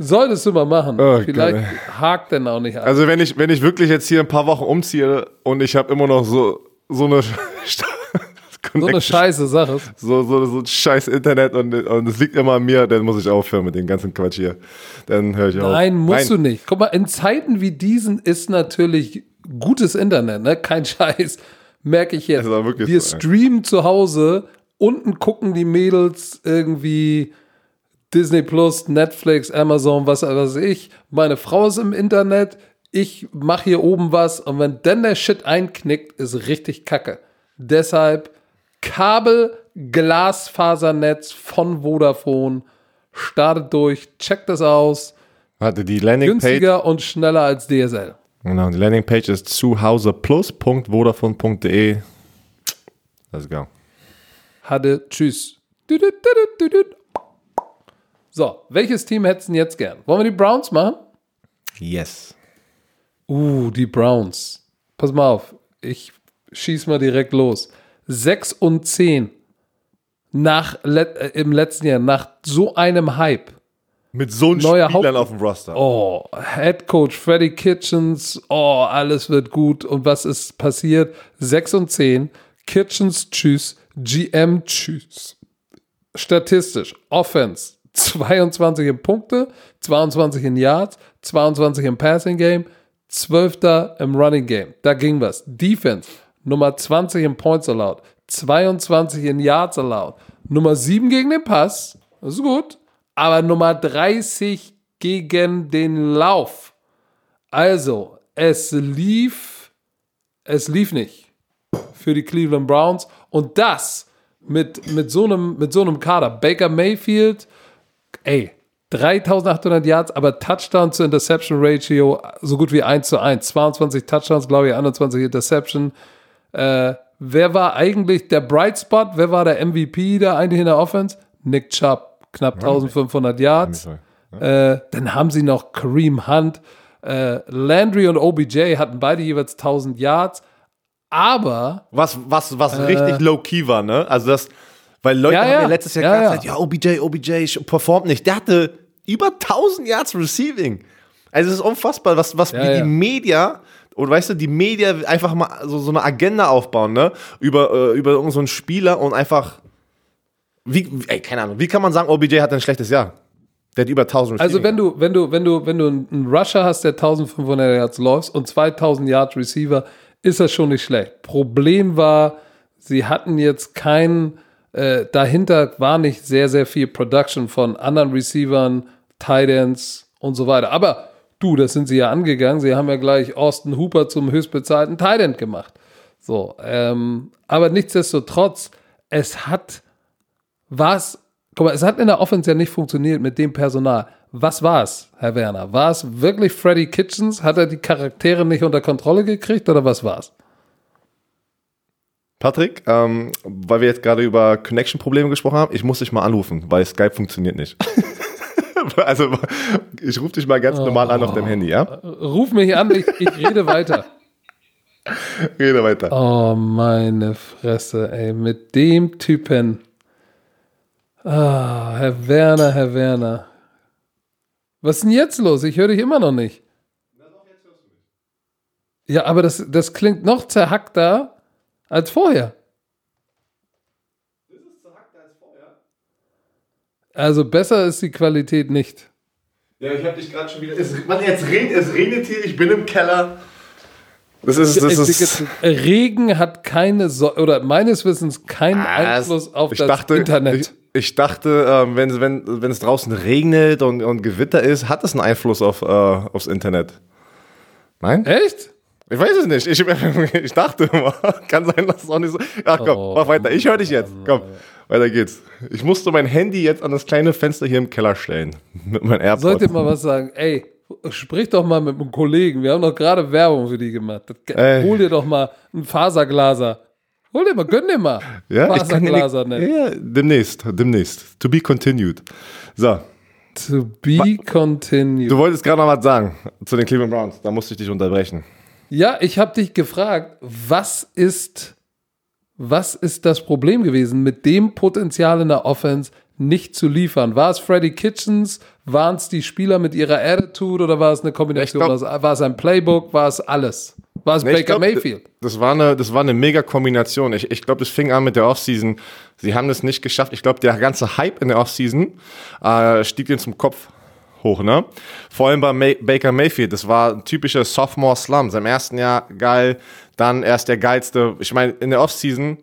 solltest du mal machen. Oh, Vielleicht geil. hakt denn auch nicht an. Also wenn ich, wenn ich wirklich jetzt hier ein paar Wochen umziehe und ich habe immer noch so, so eine, so eine scheiße Sache. so, so, so ein scheiß Internet und, und es liegt immer an mir, dann muss ich aufhören mit dem ganzen Quatsch hier. Dann höre ich auf. Nein, musst du nicht. Guck mal, in Zeiten wie diesen ist natürlich gutes Internet, ne? Kein Scheiß. Merke ich jetzt. Wir so, streamen zu Hause, unten gucken die Mädels irgendwie Disney Plus, Netflix, Amazon, was weiß ich. Meine Frau ist im Internet, ich mache hier oben was und wenn dann der Shit einknickt, ist richtig kacke. Deshalb Kabel, Glasfasernetz von Vodafone. Startet durch, checkt das aus. Warte, die Landingpage. Günstiger und schneller als DSL. Genau, die Landingpage ist zuhauseplus.vodafone.de. Let's go. Hatte, tschüss. So, welches Team hättest du jetzt gern? Wollen wir die Browns machen? Yes. Uh, die Browns. Pass mal auf, ich schieß mal direkt los. 6 und 10 nach, let, äh, im letzten Jahr, nach so einem Hype. Mit so einem Neuer Spielern Haupt- auf dem Roster. Oh, Head Coach Freddy Kitchens, oh, alles wird gut. Und was ist passiert? 6 und 10, Kitchens, tschüss, GM, tschüss. Statistisch, Offense, 22 in Punkte, 22 in Yards, 22 im Passing Game, 12. im Running Game. Da ging was. Defense, Nummer 20 in Points allowed, 22 in Yards allowed, Nummer 7 gegen den Pass, das ist gut, aber Nummer 30 gegen den Lauf. Also, es lief, es lief nicht für die Cleveland Browns und das mit, mit, so, einem, mit so einem Kader. Baker Mayfield, ey, 3800 Yards, aber Touchdown zu Interception Ratio so gut wie 1 zu 1. 22 Touchdowns, glaube ich, 21 Interception. Äh, wer war eigentlich der Bright Spot? Wer war der MVP da eigentlich in der Offense? Nick Chubb, knapp 1500 Yards. Äh, dann haben sie noch Kareem Hunt. Äh, Landry und OBJ hatten beide jeweils 1000 Yards. Aber Was, was, was richtig low-key war, ne? Also das, weil Leute Ja, haben ja. ja letztes Jahr Ja, gesagt, ja. ja, OBJ, OBJ performt nicht. Der hatte über 1000 Yards Receiving. Also es ist unfassbar, was, was Ja, wie ja. die Media, und weißt du, die Media einfach mal so, so eine Agenda aufbauen, ne? Über, äh, über irgendeinen so Spieler und einfach, wie, ey, keine Ahnung, wie kann man sagen, OBJ hat ein schlechtes Jahr? Der hat über 1000 Also wenn du, wenn du, wenn du, wenn du einen Rusher hast, der 1500 Yards läuft und 2000 Yards Receiver, ist das schon nicht schlecht. Problem war, sie hatten jetzt kein, äh, dahinter war nicht sehr, sehr viel Production von anderen Receivern, Tight Ends und so weiter. Aber du, das sind sie ja angegangen. Sie haben ja gleich Austin Hooper zum höchstbezahlten End gemacht. So, ähm, aber nichtsdestotrotz, es hat was, guck mal, es hat in der Offense ja nicht funktioniert mit dem Personal. Was war es, Herr Werner? War es wirklich Freddy Kitchens? Hat er die Charaktere nicht unter Kontrolle gekriegt oder was war es? Patrick, ähm, weil wir jetzt gerade über Connection-Probleme gesprochen haben, ich muss dich mal anrufen, weil Skype funktioniert nicht. also, ich rufe dich mal ganz normal an auf dem Handy, ja? Ruf mich an, ich, ich rede weiter. Rede weiter. Oh, meine Fresse, ey, mit dem Typen. Ah, Herr Werner, Herr Werner. Was ist denn jetzt los? Ich höre dich immer noch nicht. Ja, aber das, das klingt noch zerhackter als vorher. Also besser ist die Qualität nicht. Ja, ich habe dich gerade schon wieder. Es, Mann, jetzt regnet, es regnet hier, ich bin im Keller. Das ist, das Ich ist. Regen hat keine, so oder meines Wissens keinen Ah, Einfluss auf ich das dachte, Internet. Ich, ich dachte, ähm, wenn, wenn, wenn es draußen regnet und, und Gewitter ist, hat das einen Einfluss auf, äh, aufs Internet. Nein? Echt? Ich weiß es nicht. Ich, ich dachte immer. Kann sein, dass es auch nicht so. Ja, komm, Oh, mach weiter. Ich höre dich jetzt. Komm, weiter geht's. Ich musste mein Handy jetzt an das kleine Fenster hier im Keller stellen. Mit meinem AirPod. Sollte mal was sagen. Ey, sprich doch mal mit einem Kollegen. Wir haben doch gerade Werbung für die gemacht. Das, hol dir doch mal einen Faserglaser. Hol dir mal, gönn dir mal. ja, ich kann dir Faserglaser ja, demnächst, demnächst. To be continued. So, To be continued. du wolltest gerade noch was sagen zu den Cleveland Browns. Da musste ich dich unterbrechen. Ja, ich habe dich gefragt, was ist, was ist das Problem gewesen, mit dem Potenzial in der Offense nicht zu liefern? War es Freddy Kitchens? Waren es die Spieler mit ihrer Attitude oder war es eine Kombination? Glaub- war es ein Playbook? War es alles? War es Nee, Baker glaub, Mayfield? Das war eine, das war eine mega Kombination. Ich, ich glaube, das fing an mit der Offseason. Sie haben es nicht geschafft. Ich glaube, der ganze Hype in der Offseason äh, stieg ihnen zum Kopf hoch, ne? Vor allem bei May Baker Mayfield. Das war ein typischer Sophomore Slum. Sein ersten Jahr geil, dann erst der geilste. Ich meine, in der Offseason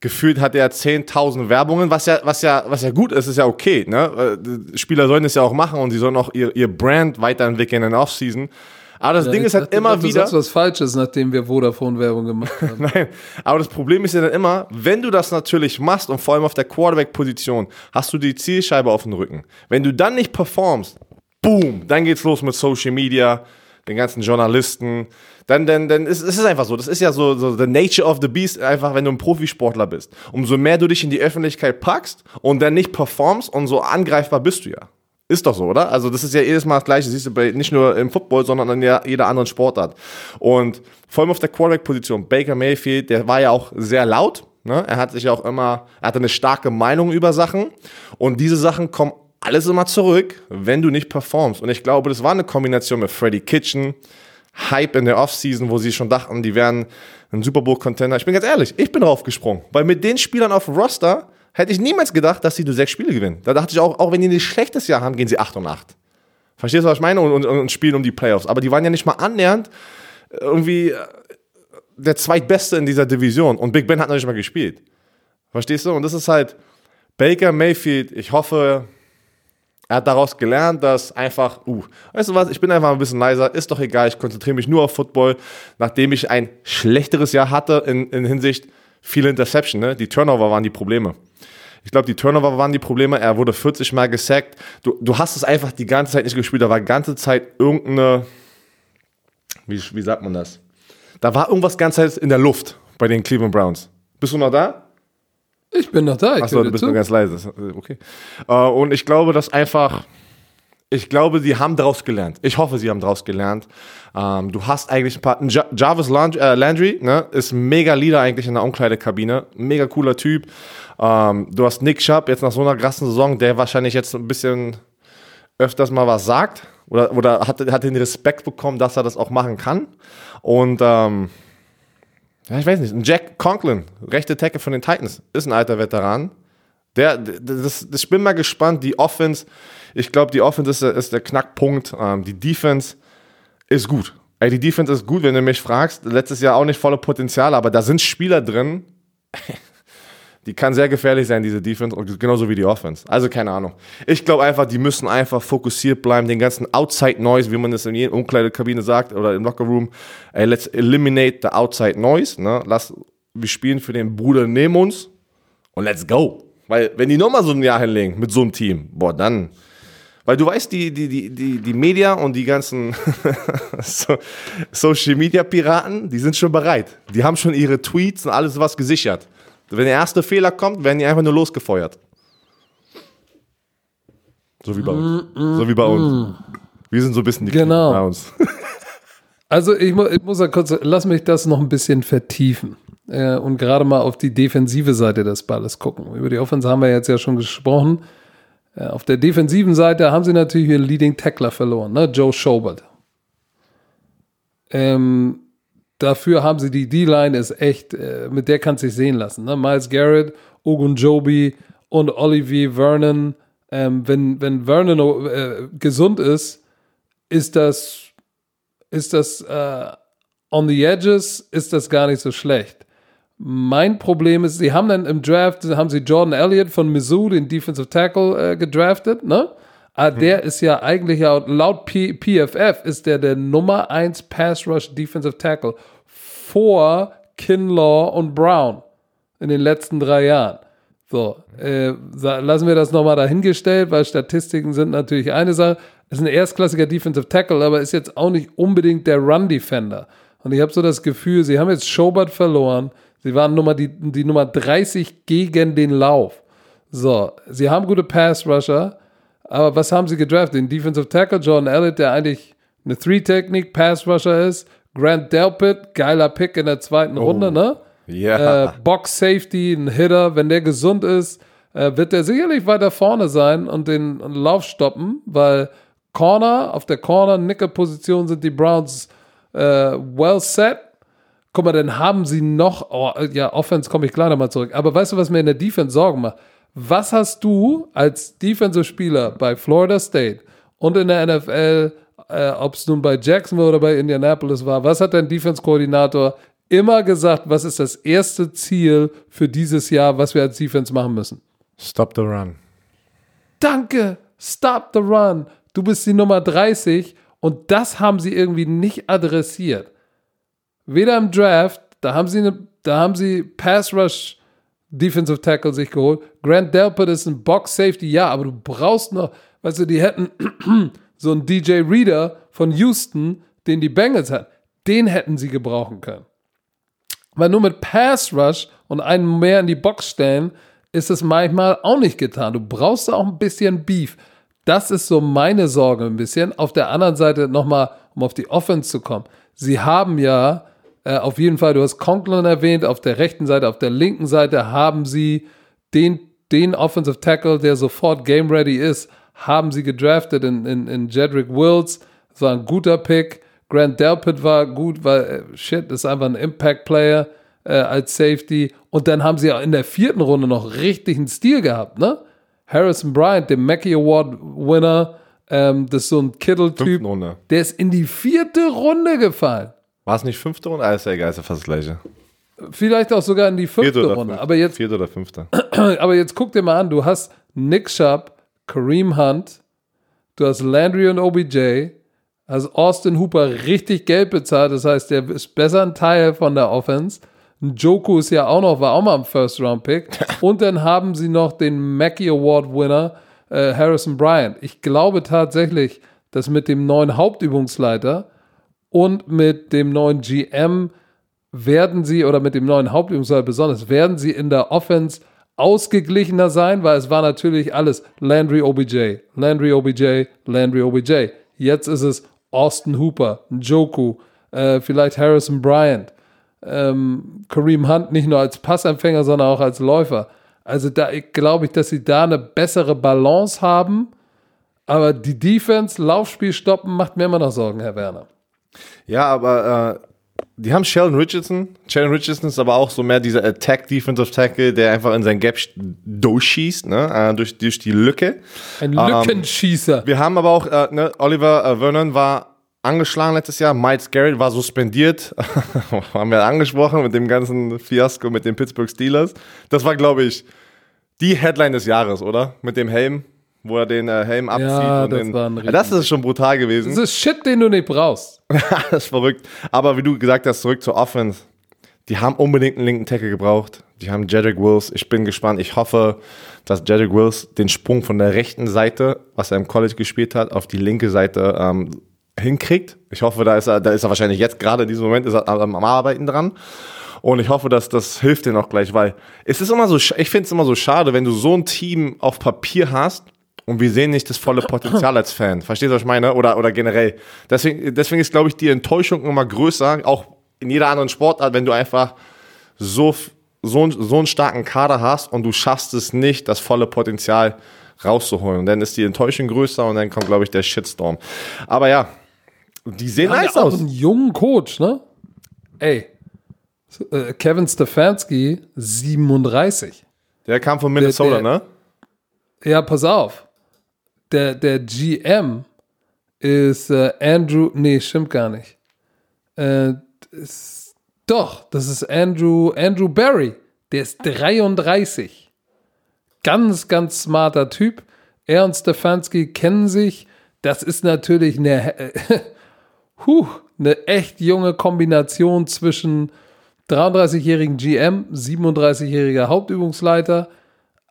gefühlt hat er 10.000 Werbungen, was ja, was ja, was ja gut ist, ist ja okay, ne? Äh, Spieler sollen das ja auch machen und sie sollen auch ihr, ihr Brand weiterentwickeln in der Offseason. Aber das Ding ist halt dachte, immer du wieder. sagst was Falsches, nachdem wir Vodafone-Werbung gemacht haben. Nein, aber das Problem ist ja dann immer, wenn du das natürlich machst und vor allem auf der Quarterback-Position, hast du die Zielscheibe auf dem Rücken. Wenn du dann nicht performst, boom, dann geht's los mit Social Media, den ganzen Journalisten. Dann, dann, dann ist es ist einfach so. Das ist ja so, so the nature of the beast, einfach wenn du ein Profisportler bist. Umso mehr du dich in die Öffentlichkeit packst und dann nicht performst, umso angreifbar bist du ja. Ist doch so, oder? Also das ist ja jedes Mal das Gleiche. Siehst du bei, nicht nur im Football, sondern in jeder anderen Sportart. Und vor allem auf der Quarterback-Position, Baker Mayfield, der war ja auch sehr laut. Ne? Er hat sich auch immer, er hatte eine starke Meinung über Sachen. Und diese Sachen kommen alles immer zurück, wenn du nicht performst. Und ich glaube, das war eine Kombination mit Freddie Kitchen, Hype in der Offseason, wo sie schon dachten, die wären ein Super Bowl-Contender. Ich bin ganz ehrlich, ich bin draufgesprungen. Weil mit den Spielern auf dem Roster hätte ich niemals gedacht, dass sie nur sechs Spiele gewinnen. Da dachte ich auch, auch wenn die ein schlechtes Jahr haben, gehen sie 8 und 8. Verstehst du, was ich meine? Und, und, und spielen um die Playoffs. Aber die waren ja nicht mal annähernd irgendwie äh, der zweitbeste in dieser Division. Und Big Ben hat noch nicht mal gespielt. Verstehst du? Und das ist halt Baker Mayfield. Ich hoffe, er hat daraus gelernt, dass einfach, uh, weißt du was, ich bin einfach ein bisschen leiser, ist doch egal, ich konzentriere mich nur auf Football, nachdem ich ein schlechteres Jahr hatte in, in Hinsicht viele Interception, ne? Die Turnover waren die Probleme. Ich glaube, die Turnover waren die Probleme. Er wurde 40 Mal gesackt. Du, du hast es einfach die ganze Zeit nicht gespielt. Da war die ganze Zeit irgendeine, wie, wie sagt man das? Da war irgendwas die ganze Zeit in der Luft bei den Cleveland Browns. Bist du noch da? Ich bin noch da. Ich Achso, du bist nur ganz leise. Okay. Äh, und ich glaube, dass einfach, ich glaube, sie haben daraus gelernt. Ich hoffe, sie haben daraus gelernt. Ähm, du hast eigentlich ein paar. Ja Jarvis Land äh, Landry ne, ist mega Leader eigentlich in der Umkleidekabine. Mega cooler Typ. Ähm, du hast Nick Chubb jetzt nach so einer krassen Saison, der wahrscheinlich jetzt ein bisschen öfters mal was sagt. Oder, oder hat, hat den Respekt bekommen, dass er das auch machen kann. Und ähm, ja, ich weiß nicht, Jack Conklin, rechte Tackle von den Titans, ist ein alter Veteran. Der- das, das, ich bin mal gespannt, die Offense, ich glaube, die Offense ist, der- ist der Knackpunkt. Ähm, die Defense ist gut. Ey, die Defense ist gut, wenn du mich fragst. Letztes Jahr auch nicht volle Potenzial, aber da sind Spieler drin, die kann sehr gefährlich sein, diese Defense, und genauso wie die Offense. Also keine Ahnung. Ich glaube einfach, die müssen einfach fokussiert bleiben, den ganzen Outside Noise, wie man es in jeder Umkleidekabine sagt oder im Locker Room. Ey, let's eliminate the outside noise. Ne? Lass, wir spielen für den Bruder neben uns und let's go. Weil wenn die nochmal so ein Jahr hinlegen mit so einem Team, boah, dann. Weil du weißt, die, die, die, die, die Media und die ganzen so, Social Media Piraten, die sind schon bereit. Die haben schon ihre Tweets und alles was gesichert. Wenn der erste Fehler kommt, werden die einfach nur losgefeuert. So wie bei uns. So wie bei uns. Wir sind so ein bisschen die Genau. Browns. Also ich, mu ich muss ja kurz, lass mich das noch ein bisschen vertiefen äh, und gerade mal auf die defensive Seite des Balles gucken. Über die Offense haben wir jetzt ja schon gesprochen. Äh, auf der defensiven Seite haben sie natürlich ihren Leading Tackler verloren, ne? Joe Schobert. Ähm, dafür haben sie die D-Line ist echt, äh, mit der kann es sich sehen lassen. Ne? Miles Garrett, Ogunjobi und Olivier Vernon. Ähm, wenn, wenn Vernon äh, gesund ist, ist das ist das äh, on the edges, ist das gar nicht so schlecht. Mein Problem ist, sie haben dann im Draft, haben sie Jordan Elliott von Mizzou, den Defensive Tackle, äh, gedraftet, ne? Ah, der ist ja eigentlich ja, laut P PFF ist der der Nummer 1 Pass Rush Defensive Tackle vor Kinlaw und Brown in den letzten drei Jahren. So, äh, lassen wir das nochmal dahingestellt, weil Statistiken sind natürlich eine Sache. Ist ein erstklassiger Defensive Tackle, aber ist jetzt auch nicht unbedingt der Run-Defender. Und ich habe so das Gefühl, sie haben jetzt Schobert verloren. Sie waren Nummer, die, die Nummer 30 gegen den Lauf. So, sie haben gute Pass-Rusher, aber was haben sie gedraftet? Den Defensive Tackle, Jordan Elliott, der eigentlich eine Three-Technik, Pass-Rusher ist. Grant Delpit, geiler Pick in der zweiten Runde, ne? Ja. Äh, Box Safety, ein Hitter, wenn der gesund ist, äh, wird der sicherlich weiter vorne sein und den Lauf stoppen, weil Corner, auf der Corner-Nickel-Position sind die Browns äh, well set. Guck mal, dann haben sie noch, oh, ja, Offense komme ich gleich nochmal zurück. Aber weißt du, was mir in der Defense Sorgen macht? Was hast du als Defensive-Spieler bei Florida State und in der NFL, äh, ob es nun bei Jacksonville oder bei Indianapolis war, was hat dein Defense-Koordinator immer gesagt, was ist das erste Ziel für dieses Jahr, was wir als Defense machen müssen? Stop the run. Danke, stop the run. Du bist die Nummer 30 und das haben sie irgendwie nicht adressiert. Weder im Draft, da haben sie, eine, da haben sie Pass Rush Defensive Tackle sich geholt. Grant Delpit ist ein Box Safety, ja, aber du brauchst noch, weißt du, die hätten so einen DJ Reader von Houston, den die Bengals hatten, den hätten sie gebrauchen können. Weil nur mit Pass Rush und einen mehr in die Box stellen, ist es manchmal auch nicht getan. Du brauchst auch ein bisschen Beef. Das ist so meine Sorge ein bisschen. Auf der anderen Seite nochmal, um auf die Offense zu kommen. Sie haben ja äh, auf jeden Fall, du hast Conklin erwähnt, auf der rechten Seite, auf der linken Seite haben sie den, den Offensive Tackle, der sofort game ready ist, haben sie gedraftet in, in, in Jedrick Wills. Das war ein guter Pick. Grant Delpit war gut, weil, äh, shit, ist einfach ein Impact-Player äh, als Safety. Und dann haben sie auch in der vierten Runde noch richtig einen Stil gehabt, ne? Harrison Bryant, dem Mackey Award Winner, ähm, das ist so ein Kittle-Typ. Der ist in die vierte Runde gefallen. War es nicht fünfte Runde? Alles ja egal, ist ja fast das gleiche. Vielleicht auch sogar in die fünfte Runde. Fünfte. Aber jetzt, Vierte oder fünfte. aber jetzt guck dir mal an, du hast Nick Schubb, Kareem Hunt, du hast Landry und OBJ, hast Austin Hooper richtig Geld bezahlt, das heißt, der ist besser ein Teil von der Offense. Joku ist ja auch noch, war auch mal ein First-Round-Pick. Und dann haben sie noch den Mackey Award-Winner äh, Harrison Bryant. Ich glaube tatsächlich, dass mit dem neuen Hauptübungsleiter und mit dem neuen GM werden sie, oder mit dem neuen Hauptübungsleiter besonders, werden sie in der Offense ausgeglichener sein, weil es war natürlich alles Landry OBJ, Landry OBJ, Landry OBJ. Jetzt ist es Austin Hooper, Njoku, äh, vielleicht Harrison Bryant, ähm, Kareem Hunt nicht nur als Passempfänger, sondern auch als Läufer. Also da glaube ich, dass sie da eine bessere Balance haben. Aber die Defense, Laufspiel stoppen, macht mir immer noch Sorgen, Herr Werner. Ja, aber äh, die haben Sheldon Richardson. Sheldon Richardson ist aber auch so mehr dieser Attack Defensive Tackle, der einfach in sein Gap durchschießt, ne? Äh, durch, durch die Lücke. Ein Lückenschießer. Ähm, wir haben aber auch, äh, ne, Oliver äh, Vernon war angeschlagen letztes Jahr. Miles Garrett war suspendiert. haben wir angesprochen mit dem ganzen Fiasko mit den Pittsburgh Steelers. Das war, glaube ich, die Headline des Jahres, oder? Mit dem Helm wo er den äh, Helm abzieht. Ja, und das den, war ein ja, das ist schon brutal gewesen. Das ist Shit, den du nicht brauchst. das ist verrückt. Aber wie du gesagt hast, zurück zur Offense. Die haben unbedingt einen linken Tackle gebraucht. Die haben Jedrick Wills. Ich bin gespannt. Ich hoffe, dass Jedrick Wills den Sprung von der rechten Seite, was er im College gespielt hat, auf die linke Seite ähm, hinkriegt. Ich hoffe, da ist er, da ist er wahrscheinlich jetzt gerade in diesem Moment ist er am Arbeiten dran. Und ich hoffe, dass das hilft dir noch gleich, weil es ist immer so, ich finde es immer so schade, wenn du so ein Team auf Papier hast und wir sehen nicht das volle Potenzial als Fan. Verstehst du, was ich meine? Oder, oder generell. Deswegen, deswegen ist, glaube ich, die Enttäuschung immer größer, auch in jeder anderen Sportart, wenn du einfach so, so, so einen starken Kader hast und du schaffst es nicht, das volle Potenzial rauszuholen. Und dann ist die Enttäuschung größer und dann kommt, glaube ich, der Shitstorm. Aber ja, die sehen nice ja aus. einen jungen Coach, ne? Ey, äh, Kevin Stefanski, 37. Der kam von Minnesota, der- ne? Ja, pass auf. Der, der GM ist äh, Andrew, nee, stimmt gar nicht. Äh, ist, doch, das ist Andrew, Andrew Barry. Der ist 33. Ganz, ganz smarter Typ. Er und Stefanski kennen sich. Das ist natürlich eine, huh, eine echt junge Kombination zwischen 33-jährigen GM, 37-jähriger Hauptübungsleiter.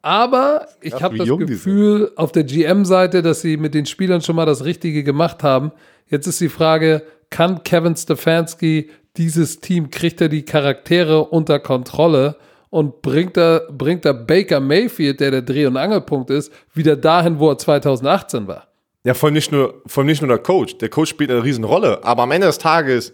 Aber ich habe das Gefühl auf der GM-Seite, dass sie mit den Spielern schon mal das Richtige gemacht haben. Jetzt ist die Frage, kann Kevin Stefanski dieses Team, kriegt er die Charaktere unter Kontrolle und bringt er, bringt er Baker Mayfield, der der Dreh- und Angelpunkt ist, wieder dahin, wo er 2018 war? Ja, von nicht nur, von nicht nur der Coach. Der Coach spielt eine Riesenrolle. Aber am Ende des Tages,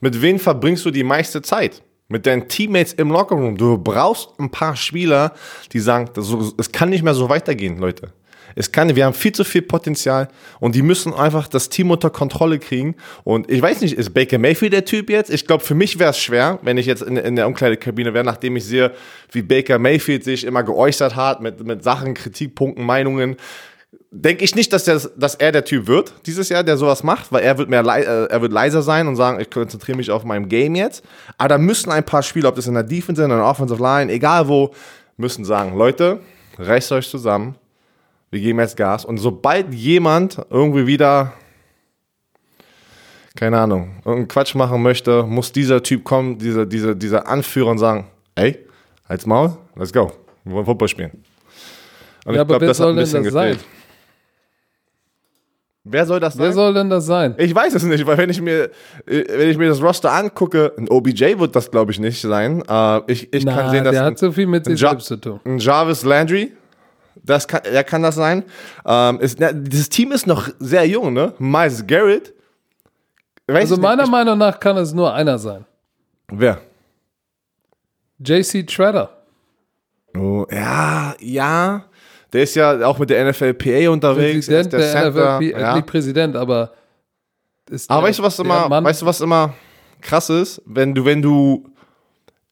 Mit wem verbringst du die meiste Zeit? Mit deinen Teammates im Lockerroom. Du brauchst ein paar Spieler, die sagen, es kann nicht mehr so weitergehen, Leute. Es kann, wir haben viel zu viel Potenzial und die müssen einfach das Team unter Kontrolle kriegen. Und ich weiß nicht, ist Baker Mayfield der Typ jetzt? Ich glaube, für mich wäre es schwer, wenn ich jetzt in, in der Umkleidekabine wäre, nachdem ich sehe, wie Baker Mayfield sich immer geäußert hat mit, mit Sachen, Kritikpunkten, Meinungen denke ich nicht, dass, der, dass er der Typ wird dieses Jahr, der sowas macht, weil er wird mehr äh, er wird leiser sein und sagen, ich konzentriere mich auf meinem Game jetzt. Aber da müssen ein paar Spieler, ob das in der Defense sind, in der Offensive Line, egal wo, müssen sagen, Leute, reißt euch zusammen wir geben jetzt Gas. Und sobald jemand irgendwie wieder, keine Ahnung, irgendeinen Quatsch machen möchte, muss dieser Typ kommen, dieser, dieser, dieser Anführer und sagen, ey, halt's Maul, let's go. Wir wollen Football spielen. Und ja, ich glaube, das hat ein bisschen gefehlt. Sein? Wer soll das sein? Wer soll denn das sein? Ich weiß es nicht, weil wenn ich mir, wenn ich mir das Roster angucke, ein OBJ wird das, glaube ich, nicht sein. Uh, ich ich Na, kann sehen, dass. Der hat so viel mit sich selbst zu tun. Ein Jarvis Landry das kann, ja, kann das sein. Ähm, ist, na, dieses Team ist noch sehr jung, ne? Miles Garrett. also meiner nicht, Meinung nach kann es nur einer sein. Wer? JC Treader. Oh, ja, ja. Der ist ja auch mit der NFLPA unterwegs. Präsident der, der NFLPA, ja. nicht Präsident, aber aber der, weißt du, was immer, weißt du, was immer krass ist? Wenn du, wenn du,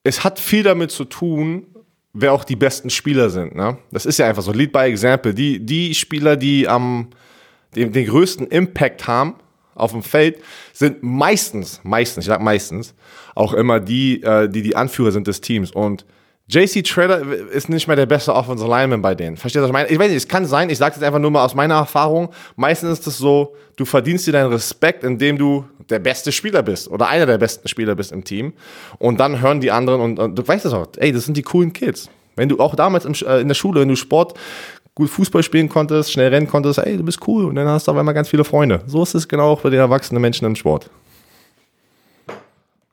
es hat viel damit zu tun, wer auch die besten Spieler sind. Ne? Das ist ja einfach so, Lead by Example. Die, die Spieler, die am den, den größten Impact haben auf dem Feld, sind meistens, meistens, ich sag meistens, auch immer die, äh, die die Anführer sind des Teams. Und JC Treader ist nicht mehr der beste Offensive Lineman bei denen. Verstehst du, was ich meine? Ich weiß nicht, es kann sein, ich sage jetzt einfach nur mal aus meiner Erfahrung. Meistens ist es so, du verdienst dir deinen Respekt, indem du der beste Spieler bist oder einer der besten Spieler bist im Team. Und dann hören die anderen und, und du weißt es auch, ey, das sind die coolen Kids. Wenn du auch damals im, äh, in der Schule, wenn du Sport gut Fußball spielen konntest, schnell rennen konntest, ey, du bist cool und dann hast du auf einmal ganz viele Freunde. So ist es genau auch bei den erwachsenen Menschen im Sport.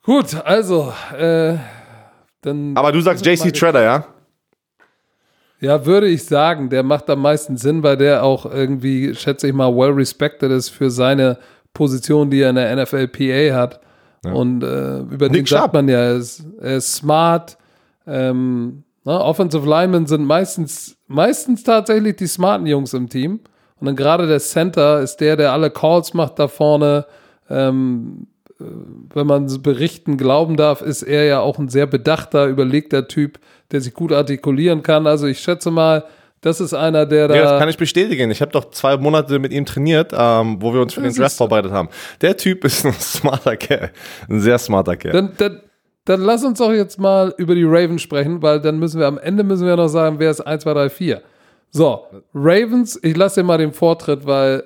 Gut, also, äh, dann. Aber du sagst JC Treader, ja? Ja, würde ich sagen, der macht am meisten Sinn, weil der auch irgendwie, schätze ich mal, well respected ist für seine Position, die er in der NFLPA hat. Ja. Und äh, über Nick den sagt man ja, er ist, er ist smart. Ähm, ne? Offensive Linemen sind meistens, meistens tatsächlich die smarten Jungs im Team. Und dann gerade der Center ist der, der alle Calls macht da vorne. Ähm, äh, wenn man berichten glauben darf, ist er ja auch ein sehr bedachter, überlegter Typ, der sich gut artikulieren kann. Also ich schätze mal, das ist einer, der da. Ja, das kann ich bestätigen. Ich habe doch zwei Monate mit ihm trainiert, ähm, wo wir uns für den Draft vorbereitet haben. Der Typ ist ein smarter Kerl. Ein sehr smarter Kerl. Dann, dann, dann lass uns doch jetzt mal über die Ravens sprechen, weil dann müssen wir am Ende müssen wir noch sagen, wer ist 1, 2, 3, 4. So, Ravens, ich lasse dir mal den Vortritt, weil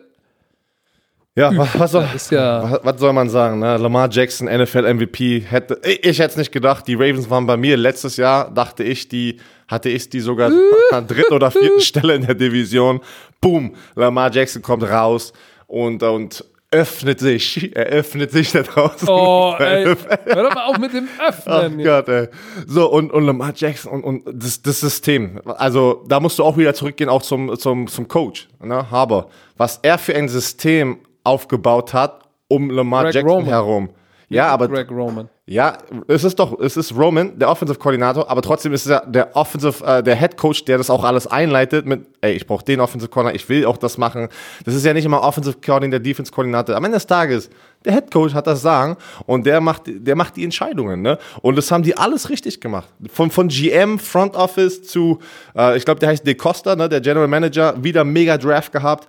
ja, was, was, soll, ja was, was, soll, man sagen? Ne? Lamar Jackson, NFL MVP, hätte ich, ich hätte es nicht gedacht. Die Ravens waren bei mir letztes Jahr, dachte ich, die hatte ich die sogar an dritten oder vierten Stelle in der Division. Boom, Lamar Jackson kommt raus und, und öffnet sich, er öffnet sich da draußen. Oh, ey, hör doch mal auf mit dem Öffnen. Oh Gott, ey. So, und, und Lamar Jackson und, und das, das System. Also, da musst du auch wieder zurückgehen, auch zum, zum, zum Coach, ne, Haber. Was er für ein System aufgebaut hat um Lamar Greg Jackson Roman. herum. Ja, aber Greg Roman. Ja, es ist doch, es ist Roman, der Offensive Koordinator, aber trotzdem ist es ja der Offensive, äh, der Head Coach, der das auch alles einleitet mit, ey, ich brauche den Offensive Koordinator, ich will auch das machen. Das ist ja nicht immer Offensive Koordinator, Defense Koordinator. Am Ende des Tages, der Head Coach hat das Sagen und der macht, der macht die Entscheidungen, ne? Und das haben die alles richtig gemacht. Von, von GM, Front Office zu, äh, ich glaube, der heißt De Costa, ne, der General Manager, wieder mega Draft gehabt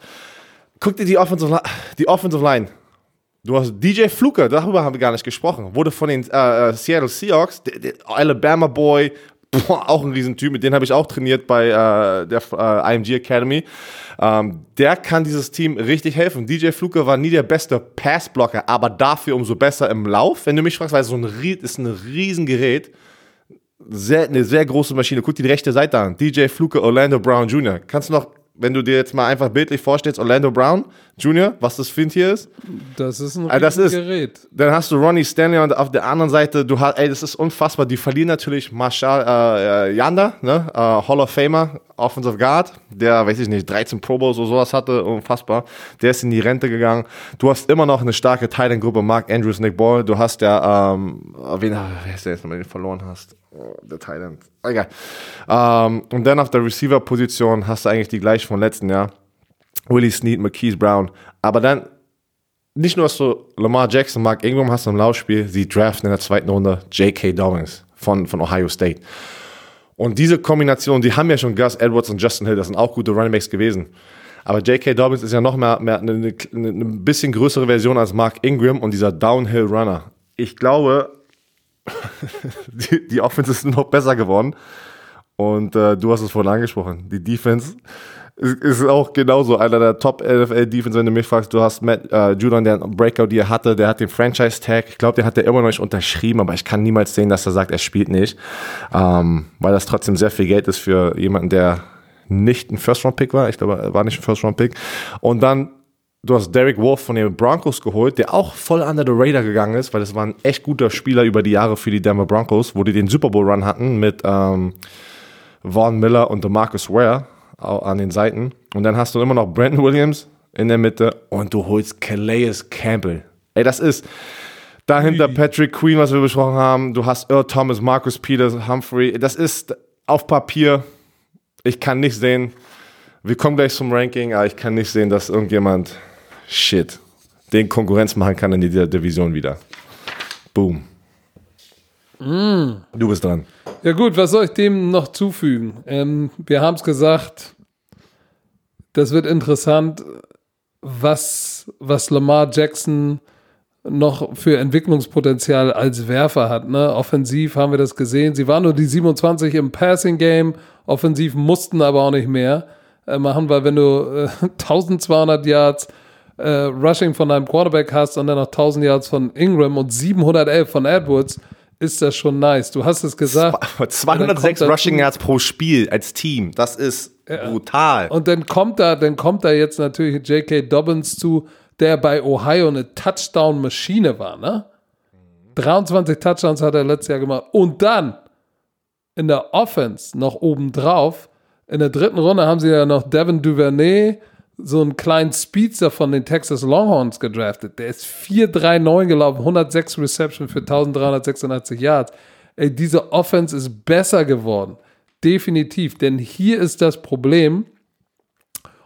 guck dir die Offensive, die Offensive Line. Du hast DJ Fluker, darüber haben wir gar nicht gesprochen. Wurde von den äh, äh Seattle Seahawks, der, der Alabama Boy, boah, auch ein Riesentyp, mit dem habe ich auch trainiert bei äh, der äh, IMG Academy. Ähm, der kann dieses Team richtig helfen. DJ Fluker war nie der beste Passblocker, aber dafür umso besser im Lauf. Wenn du mich fragst, weil so ein ist ein Riesengerät. Sehr, eine sehr große Maschine. Guck dir die rechte Seite an. DJ Fluker, Orlando Brown Jr. Kannst du noch wenn du dir jetzt mal einfach bildlich vorstellst, Orlando Brown Jr., was das für ein Tier ist. Das ist ein Ah, das ist- Gerät. Dann hast du Ronnie Stanley und auf der anderen Seite, du hast, ey, das ist unfassbar. Die verlieren natürlich Marshall äh, äh, Yanda, ne? Äh, Hall of Famer, Offensive Guard, der, weiß ich nicht, 13 Pro Bowls oder sowas hatte, unfassbar. Der ist in die Rente gegangen. Du hast immer noch eine starke Titan-Gruppe, Mark Andrews, Nick Ball. Du hast ja, ähm, wen, wer ist der jetzt, wenn du den verloren hast? Oh, der Titan. Egal. Ähm, und dann auf der Receiver-Position hast du eigentlich die gleiche vom letzten Jahr. Willie Snead, McKees Brown. Aber dann nicht nur hast du Lamar Jackson, Mark Ingram hast du im Laufspiel, sie draften in der zweiten Runde J.K. Dobbins von, von Ohio State. Und diese Kombination, die haben ja schon Gus Edwards und Justin Hill, das sind auch gute Running Backs gewesen. Aber J.K. Dobbins ist ja noch mehr, mehr eine, eine, eine bisschen größere Version als Mark Ingram und dieser Downhill Runner. Ich glaube, die, die Offense ist noch besser geworden. Und äh, du hast es vorhin angesprochen. Die Defense ist, ist auch genauso einer der Top NFL Defense, wenn du mich fragst. Du hast Matt äh, Judon, der einen Breakout, die er hatte, der hat den Franchise Tag. Ich glaube, der hat er immer noch nicht unterschrieben, aber ich kann niemals sehen, dass er sagt, er spielt nicht, ähm, weil das trotzdem sehr viel Geld ist für jemanden, der nicht ein First Round Pick war. Ich glaube, er war nicht ein First Round Pick. Und dann Du hast Derek Wolf von den Broncos geholt, der auch voll under the radar gegangen ist, weil das war ein echt guter Spieler über die Jahre für die Denver Broncos, wo die den Super Bowl Run hatten mit ähm, Vaughn Miller und DeMarcus Ware an den Seiten. Und dann hast du immer noch Brandon Williams in der Mitte und du holst Calais Campbell. Ey, das ist dahinter Patrick Queen, was wir besprochen haben. Du hast Earl Thomas, Marcus Peters, Humphrey. Das ist auf Papier. Ich kann nicht sehen. Wir kommen gleich zum Ranking, aber ich kann nicht sehen, dass irgendjemand shit den Konkurrenz machen kann in dieser Division wieder. Boom. Du bist dran. Ja gut, was soll ich dem noch zufügen? Ähm, wir haben es gesagt, das wird interessant, was, was Lamar Jackson noch für Entwicklungspotenzial als Werfer hat. Ne? Offensiv haben wir das gesehen. Sie waren nur die 27 im Passing Game. Offensiv mussten aber auch nicht mehr äh, machen, weil wenn du äh, 1200 Yards äh, Rushing von deinem Quarterback hast und dann noch 1000 Yards von Ingram und 711 von Edwards, ist das schon nice. Du hast es gesagt. Aber 206 dazu- Rushing Yards pro Spiel als Team. Das ist brutal. Und dann kommt da, dann kommt da jetzt natürlich J.K. Dobbins zu, der bei Ohio eine Touchdown-Maschine war, ne? 23 Touchdowns hat er letztes Jahr gemacht. Und dann in der Offense noch obendrauf, in der dritten Runde haben sie ja noch Devin Duvernay, so einen kleinen Speedster von den Texas Longhorns gedraftet. Der ist 4-3-9 gelaufen, 106 Reception für 1386 Yards. Ey, diese Offense ist besser geworden. Definitiv. Denn hier ist das Problem,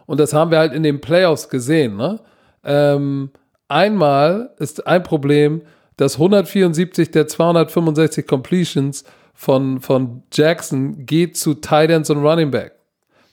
und das haben wir halt in den Playoffs gesehen, ne? Ähm, einmal ist ein Problem, dass 174 der 265 Completions von, von Jackson geht zu Tight Ends und Running Back.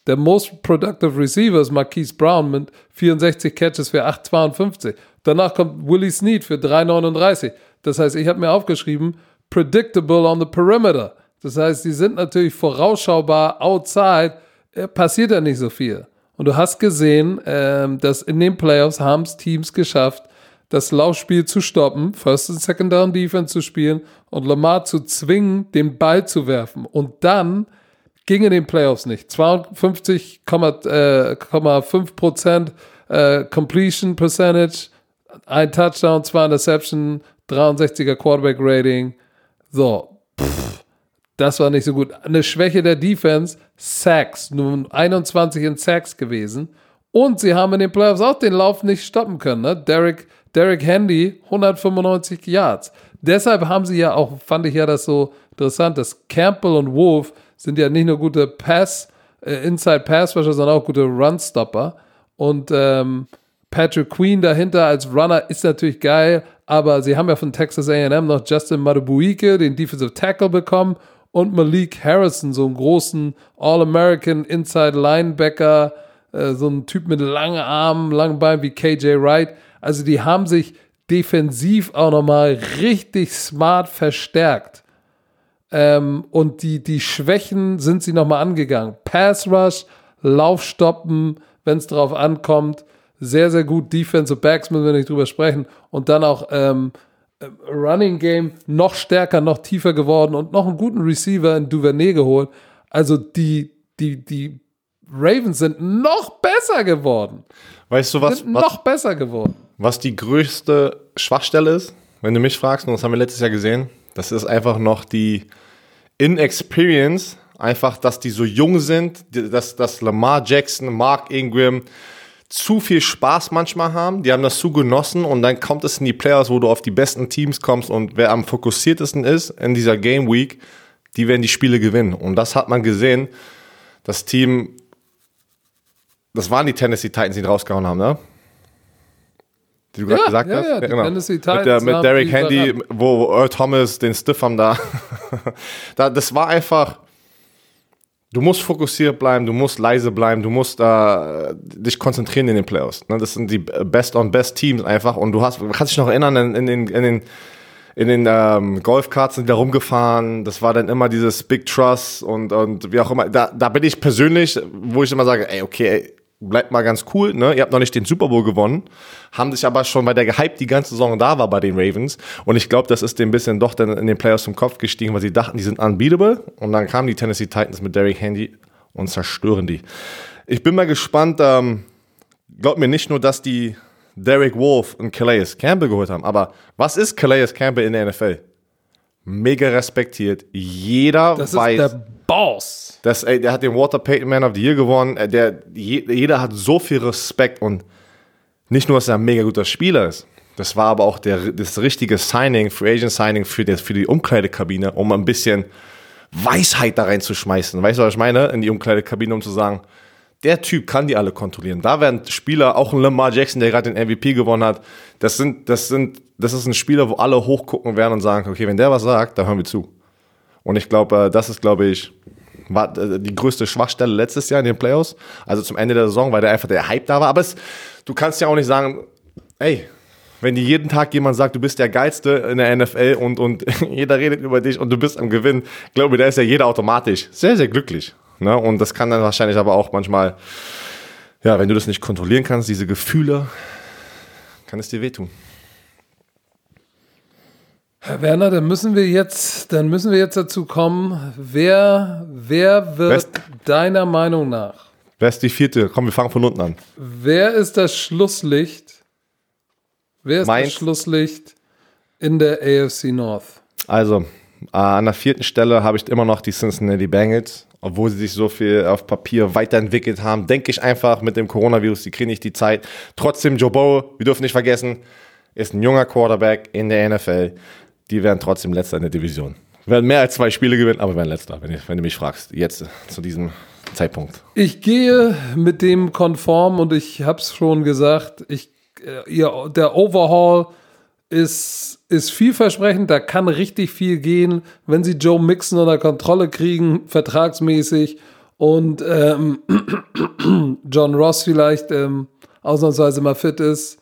Der most productive receiver ist Marquise Brown mit 64 Catches für 8,52. Danach kommt Willie Snead für 3,39. Das heißt, ich habe mir aufgeschrieben, predictable on the perimeter. Das heißt, die sind natürlich vorausschaubar outside, äh, passiert ja nicht so viel. Und du hast gesehen, ähm, dass in den Playoffs haben es Teams geschafft, das Laufspiel zu stoppen, First und Second Down Defense zu spielen und Lamar zu zwingen, den Ball zu werfen. Und dann ging in den Playoffs nicht. 52,5 Prozent äh, Completion Percentage, ein Touchdown, zwei Interception, 63er Quarterback Rating. So, pff, das war nicht so gut. Eine Schwäche der Defense, Sacks, nur 21 in Sacks gewesen. Und sie haben in den Playoffs auch den Lauf nicht stoppen können. Ne? Derek, Derek Handy, 195 Yards. Deshalb haben sie ja auch, fand ich ja das so interessant, dass Campbell und Wolf sind ja nicht nur gute Pass, äh, Inside Pass Rusher, sondern auch gute Run-Stopper. Und ähm, Patrick Queen dahinter als Runner ist natürlich geil, aber sie haben ja von Texas A&M noch Justin Madubuike, den Defensive Tackle bekommen und Malik Harrison, so einen großen All-American Inside Linebacker, äh, so ein Typ mit langen Armen, langen Beinen wie KJ Wright. Also die haben sich defensiv auch nochmal richtig smart verstärkt. Ähm, und die, die Schwächen sind sie nochmal angegangen. Pass Rush, Lauf stoppen, wenn es drauf ankommt. Sehr, sehr gut. Defensive Backs müssen wir nicht drüber sprechen. Und dann auch ähm, Running Game noch stärker, noch tiefer geworden und noch einen guten Receiver in Duvernay geholt. Also die, die, die Ravens sind noch besser geworden. Weißt du, was, Sind was, noch besser geworden. Was die größte Schwachstelle ist? Wenn du mich fragst, und das haben wir letztes Jahr gesehen, das ist einfach noch die Inexperience, einfach, dass die so jung sind, dass, dass Lamar Jackson, Mark Ingram zu viel Spaß manchmal haben. Die haben das zu genossen und dann kommt es in die Playoffs, wo du auf die besten Teams kommst und wer am fokussiertesten ist in dieser Game Week, die werden die Spiele gewinnen. Und das hat man gesehen. Das Team, das waren die Tennessee Titans, die rausgehauen haben, ne? Die du gerade Ja, gesagt ja, hast? ja, Tennessee mit, der, mit die Handy, wo Earl Thomas den Stiff haben da. da. Das war einfach. Du musst fokussiert bleiben, du musst leise bleiben, du musst äh, dich konzentrieren in den Playoffs. Ne? Das sind die Best-on-Best-Teams einfach. Und du hast, kannst dich noch erinnern, in, in den, in den, in den ähm, Golfkarts sind da rumgefahren. Das war dann immer dieses Big Trust und, und wie auch immer. Da, da bin ich persönlich, wo ich immer sage, ey, okay, ey, bleibt mal ganz cool. Ne? Ihr habt noch nicht den Super Bowl gewonnen, haben sich aber schon, weil der Gehype die ganze Saison da war bei den Ravens. Und ich glaube, das ist dem ein bisschen doch dann in den Playoffs zum Kopf gestiegen, weil sie dachten, die sind unbeatable. Und dann kamen die Tennessee Titans mit Derrick Handy und zerstören die. Ich bin mal gespannt, ähm, glaubt mir nicht nur, dass die Derek Wolf und Calais Campbell geholt haben, aber was ist Calais Campbell in der NFL? Mega respektiert. Jeder Das weiß. ist der Boss. Das, ey, der hat den Walter Payton Man of the Year gewonnen. Äh, Der, je, jeder hat so viel Respekt und nicht nur, dass er ein mega guter Spieler ist. Das war aber auch der, das richtige Signing, Free Agent Signing für, das, für die Umkleidekabine, um ein bisschen Weisheit da reinzuschmeißen. Weißt du, was ich meine? In die Umkleidekabine, um zu sagen, der Typ kann die alle kontrollieren. Da werden Spieler, auch ein Lamar Jackson, der gerade den MVP gewonnen hat, das sind, das sind, das ist ein Spieler, wo alle hochgucken werden und sagen, okay, wenn der was sagt, da hören wir zu. Und ich glaube, äh, das ist, glaube ich, war äh, die größte Schwachstelle letztes Jahr in den Playoffs. Also zum Ende der Saison, weil da einfach der Hype da war. Aber es, du kannst ja auch nicht sagen, ey, wenn dir jeden Tag jemand sagt, du bist der Geilste in der NFL und, und jeder redet über dich und du bist am Gewinn, glaube ich, da ist ja jeder automatisch sehr, sehr glücklich. Ne? Und das kann dann wahrscheinlich aber auch manchmal, ja, wenn du das nicht kontrollieren kannst, diese Gefühle, kann es dir wehtun. Herr Werner, dann müssen wir jetzt, dann müssen wir jetzt dazu kommen, wer, wer wird Best- deiner Meinung nach, Wer ist die vierte? Komm, wir fangen von unten an. wer ist das Schlusslicht? Wer ist Meins. das Schlusslicht in der AFC North? Also, äh, an der vierten Stelle habe ich immer noch die Cincinnati Bengals. Obwohl sie sich so viel auf Papier weiterentwickelt haben, denke ich einfach mit dem Coronavirus, die kriegen nicht die Zeit. Trotzdem, Joe Burrow, wir dürfen nicht vergessen, ist ein junger Quarterback in der NFL. Die werden trotzdem letzter in der Division. Werden mehr als zwei Spiele gewinnen, aber werden letzter, wenn, wenn du mich fragst. Jetzt zu diesem Zeitpunkt. Ich gehe mit dem konform und ich habe es schon gesagt, ich, äh, ihr, der Overhaul ist, ist vielversprechend, da kann richtig viel gehen, wenn sie Joe Mixon unter Kontrolle kriegen, vertragsmäßig und ähm, John Ross vielleicht ähm, ausnahmsweise mal fit ist.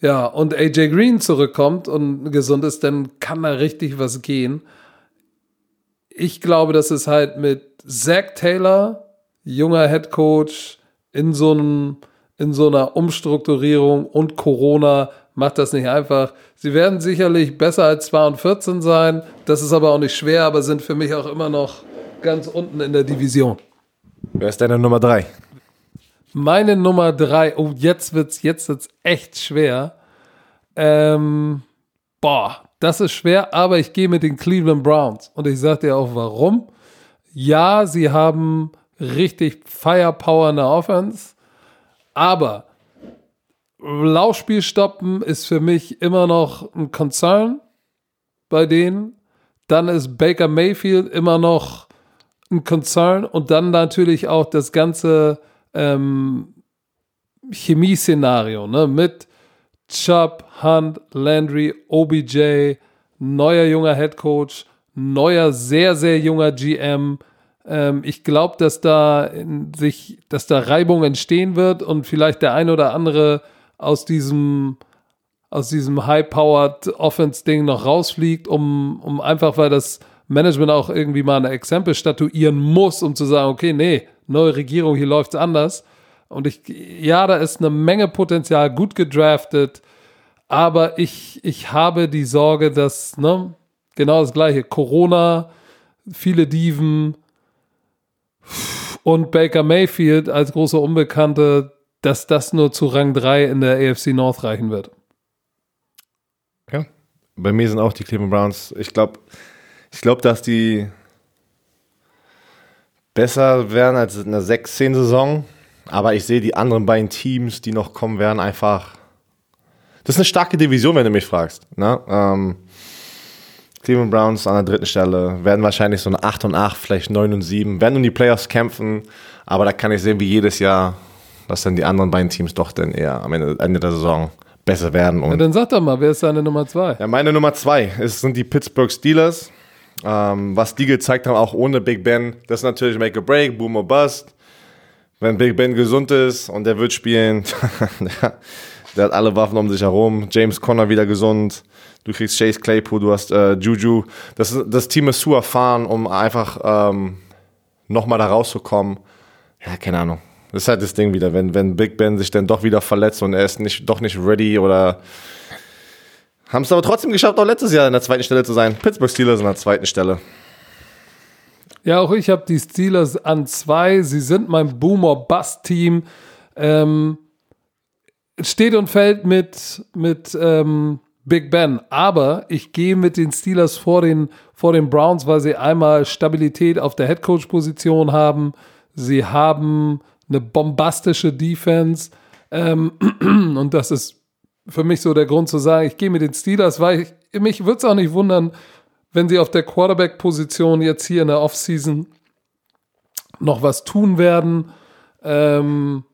Ja, und AJ Green zurückkommt und gesund ist, dann kann da richtig was gehen. Ich glaube, dass es halt mit Zach Taylor, junger Head Coach, in so, einem, in so einer Umstrukturierung und Corona macht das nicht einfach. Sie werden sicherlich besser als 2 und 14 sein. Das ist aber auch nicht schwer, aber sind für mich auch immer noch ganz unten in der Division. Wer ist deine Nummer drei? Meine Nummer drei, oh, jetzt wird's, jetzt wird's echt schwer. Ähm, boah, das ist schwer, aber ich gehe mit den Cleveland Browns. Und ich sag dir auch warum. Ja, sie haben richtig Firepower in der Offense, aber Laufspiel stoppen ist für mich immer noch ein Concern bei denen. Dann ist Baker Mayfield immer noch ein Concern und dann natürlich auch das ganze ähm, Chemie-Szenario ne? mit Chubb, Hunt, Landry, OBJ, neuer junger Head Coach, neuer sehr, sehr junger GM. Ähm, ich glaube, dass da dass da Reibung entstehen wird und vielleicht der ein oder andere aus diesem aus diesem high-powered Offense-Ding noch rausfliegt, um, um einfach, weil das Management auch irgendwie mal ein Exempel statuieren muss, um zu sagen, okay, nee, neue Regierung, hier läuft's anders. Und ich, ja, da ist eine Menge Potenzial, gut gedraftet, aber ich, ich habe die Sorge, dass, ne, genau das gleiche, Corona, viele Dieven und Baker Mayfield als große Unbekannte, dass das nur zu Rang 3 in der AFC North reichen wird. Ja, bei mir sind auch die Cleveland Browns. Ich glaube, ich glaube, dass die besser werden als in der 6-10-Saison. Aber ich sehe die anderen beiden Teams, die noch kommen werden, einfach. Das ist eine starke Division, wenn du mich fragst. Ne? Ähm, Cleveland Browns an der dritten Stelle werden wahrscheinlich so eine 8 und 8, vielleicht 9 und 7, werden um die Playoffs kämpfen. Aber da kann ich sehen, wie jedes Jahr, dass dann die anderen beiden Teams doch dann eher am Ende, Ende der Saison besser werden. Und ja, dann sag doch mal, wer ist deine Nummer 2? Ja, meine Nummer 2 sind die Pittsburgh Steelers. Ähm, was die gezeigt haben, auch ohne Big Ben, das ist natürlich Make a Break, Boom or Bust. Wenn Big Ben gesund ist und der wird spielen, der, hat alle Waffen um sich herum. James Conner wieder gesund. Du kriegst Chase Claypool, du hast äh, Juju. Das, das Team ist zu erfahren, um einfach ähm, nochmal da rauszukommen. Ja, keine Ahnung. Das ist halt das Ding wieder, wenn, wenn Big Ben sich dann doch wieder verletzt und er ist nicht, doch nicht ready oder haben es aber trotzdem geschafft, auch letztes Jahr in der zweiten Stelle zu sein. Pittsburgh Steelers in der zweiten Stelle. Ja, auch ich habe die Steelers an zwei. Sie sind mein Boomer-Bust-Team. Ähm, steht und fällt mit, mit ähm, Big Ben. Aber ich gehe mit den Steelers vor den, vor den Browns, weil sie einmal Stabilität auf der Headcoach-Position haben. Sie haben eine bombastische Defense. Ähm, und das ist für mich so der Grund zu sagen, ich gehe mit den Steelers, weil ich, mich würde es auch nicht wundern, wenn sie auf der Quarterback-Position jetzt hier in der Offseason noch was tun werden. Ähm,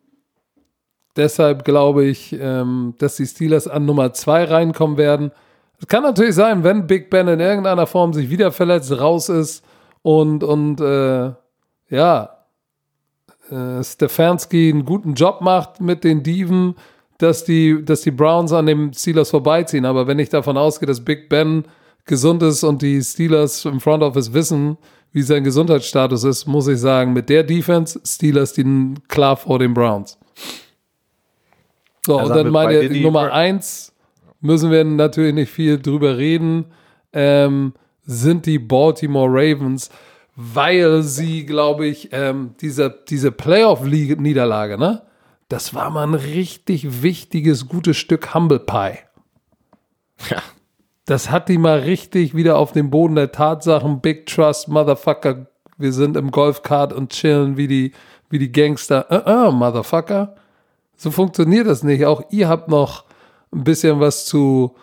deshalb glaube ich, ähm, dass die Steelers an Nummer 2 reinkommen werden. Es kann natürlich sein, wenn Big Ben in irgendeiner Form sich wieder verletzt, raus ist und, und äh, ja, äh, Stefanski einen guten Job macht mit den Diven, dass die, dass die Browns an den Steelers vorbeiziehen. Aber wenn ich davon ausgehe, dass Big Ben gesund ist und die Steelers im Front Office wissen, wie sein Gesundheitsstatus ist, muss ich sagen, mit der Defense Steelers die klar vor den Browns. So, also und dann meine Nummer eins, müssen wir natürlich nicht viel drüber reden, ähm, sind die Baltimore Ravens, weil sie, glaube ich, ähm, diese, diese Playoff-Niederlage, ne? Das war mal ein richtig wichtiges, gutes Stück Humble Pie. Ja. Das hat die mal richtig wieder auf den Boden der Tatsachen. Big Trust, Motherfucker. Wir sind im Golfkart und chillen wie die, wie die Gangster. Uh, uh, Motherfucker. So funktioniert das nicht. Auch ihr habt noch ein bisschen was zu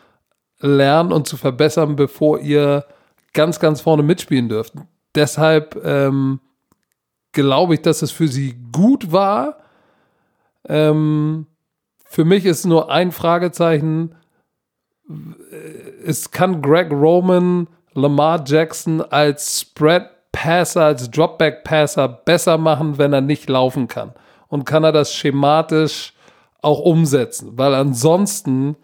lernen und zu verbessern, bevor ihr ganz, ganz vorne mitspielen dürft. Deshalb ähm, glaube ich, dass es für sie gut war, ähm, für mich ist nur ein Fragezeichen. Es kann Greg Roman Lamar Jackson als Spread Passer, als Dropback Passer besser machen, wenn er nicht laufen kann. Und kann er das schematisch auch umsetzen? Weil ansonsten,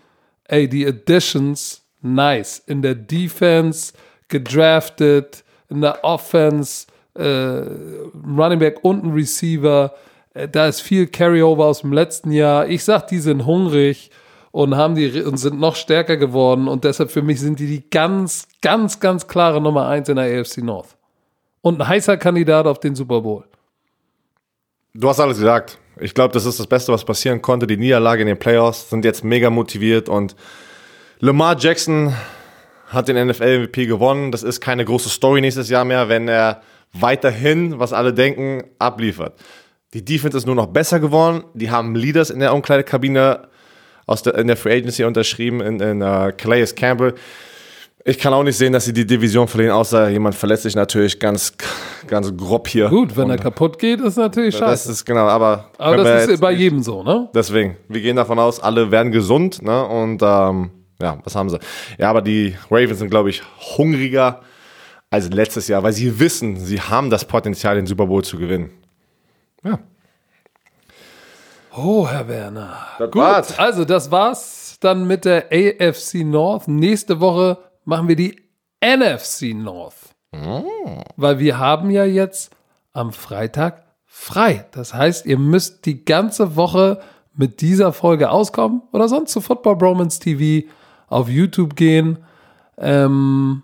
ey, die Additions, nice. In der Defense, gedraftet, in der Offense, äh, Running Back und ein Receiver äh, da ist viel Carryover aus dem letzten Jahr. Ich sag, die sind hungrig und haben die und sind noch stärker geworden und deshalb für mich sind die die ganz, ganz, ganz klare Nummer eins in der AFC North und ein heißer Kandidat auf den Super Bowl. Du hast alles gesagt. Ich glaube, das ist das Beste, was passieren konnte. Die Niederlage in den Playoffs sind jetzt mega motiviert und Lamar Jackson hat den NFL-MVP gewonnen. Das ist keine große Story nächstes Jahr mehr, wenn er weiterhin, was alle denken, abliefert. Die Defense ist nur noch besser geworden. Die haben Leaders in der Umkleidekabine aus der, in der Free Agency unterschrieben, in, in uh, Calais Campbell. Ich kann auch nicht sehen, dass sie die Division verlieren, außer jemand verletzt sich natürlich ganz, ganz grob hier. Gut, wenn er kaputt geht, ist natürlich scheiße. Das ist genau, aber. Aber das ist bei jedem so, ne? Deswegen, wir gehen davon aus, alle werden gesund, ne? Und ähm, ja, was haben sie? Ja, aber die Ravens sind, glaube ich, hungriger als letztes Jahr, weil sie wissen, sie haben das Potenzial, den Super Bowl zu gewinnen. Ja. Oh, Herr Werner. Das Gut, war's. also das war's dann mit der AFC North. Nächste Woche machen wir die NFC North. Oh. Weil wir haben ja jetzt am Freitag frei. Das heißt, ihr müsst die ganze Woche mit dieser Folge auskommen oder sonst zu Football Bromance TV auf YouTube gehen. Ähm,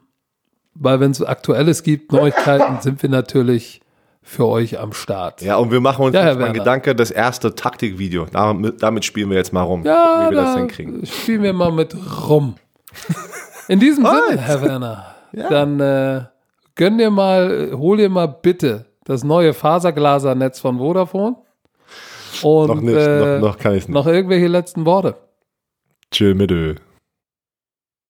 weil wenn es Aktuelles gibt, Neuigkeiten, sind wir natürlich für euch am Start. Ja, und wir machen uns Ja, jetzt mal einen. Gedanke, das erste Taktikvideo. Damit, damit spielen wir jetzt mal rum, Ja, wie wir das da hinkriegen. spielen wir mal mit rum. In diesem Sinne. Herr Werner, dann äh, gönn dir mal, hol dir mal bitte das neue Faserglasernetz von Vodafone. Und Noch nicht, äh, noch, noch kann ich nicht. noch irgendwelche letzten Worte. Chill mit Ö.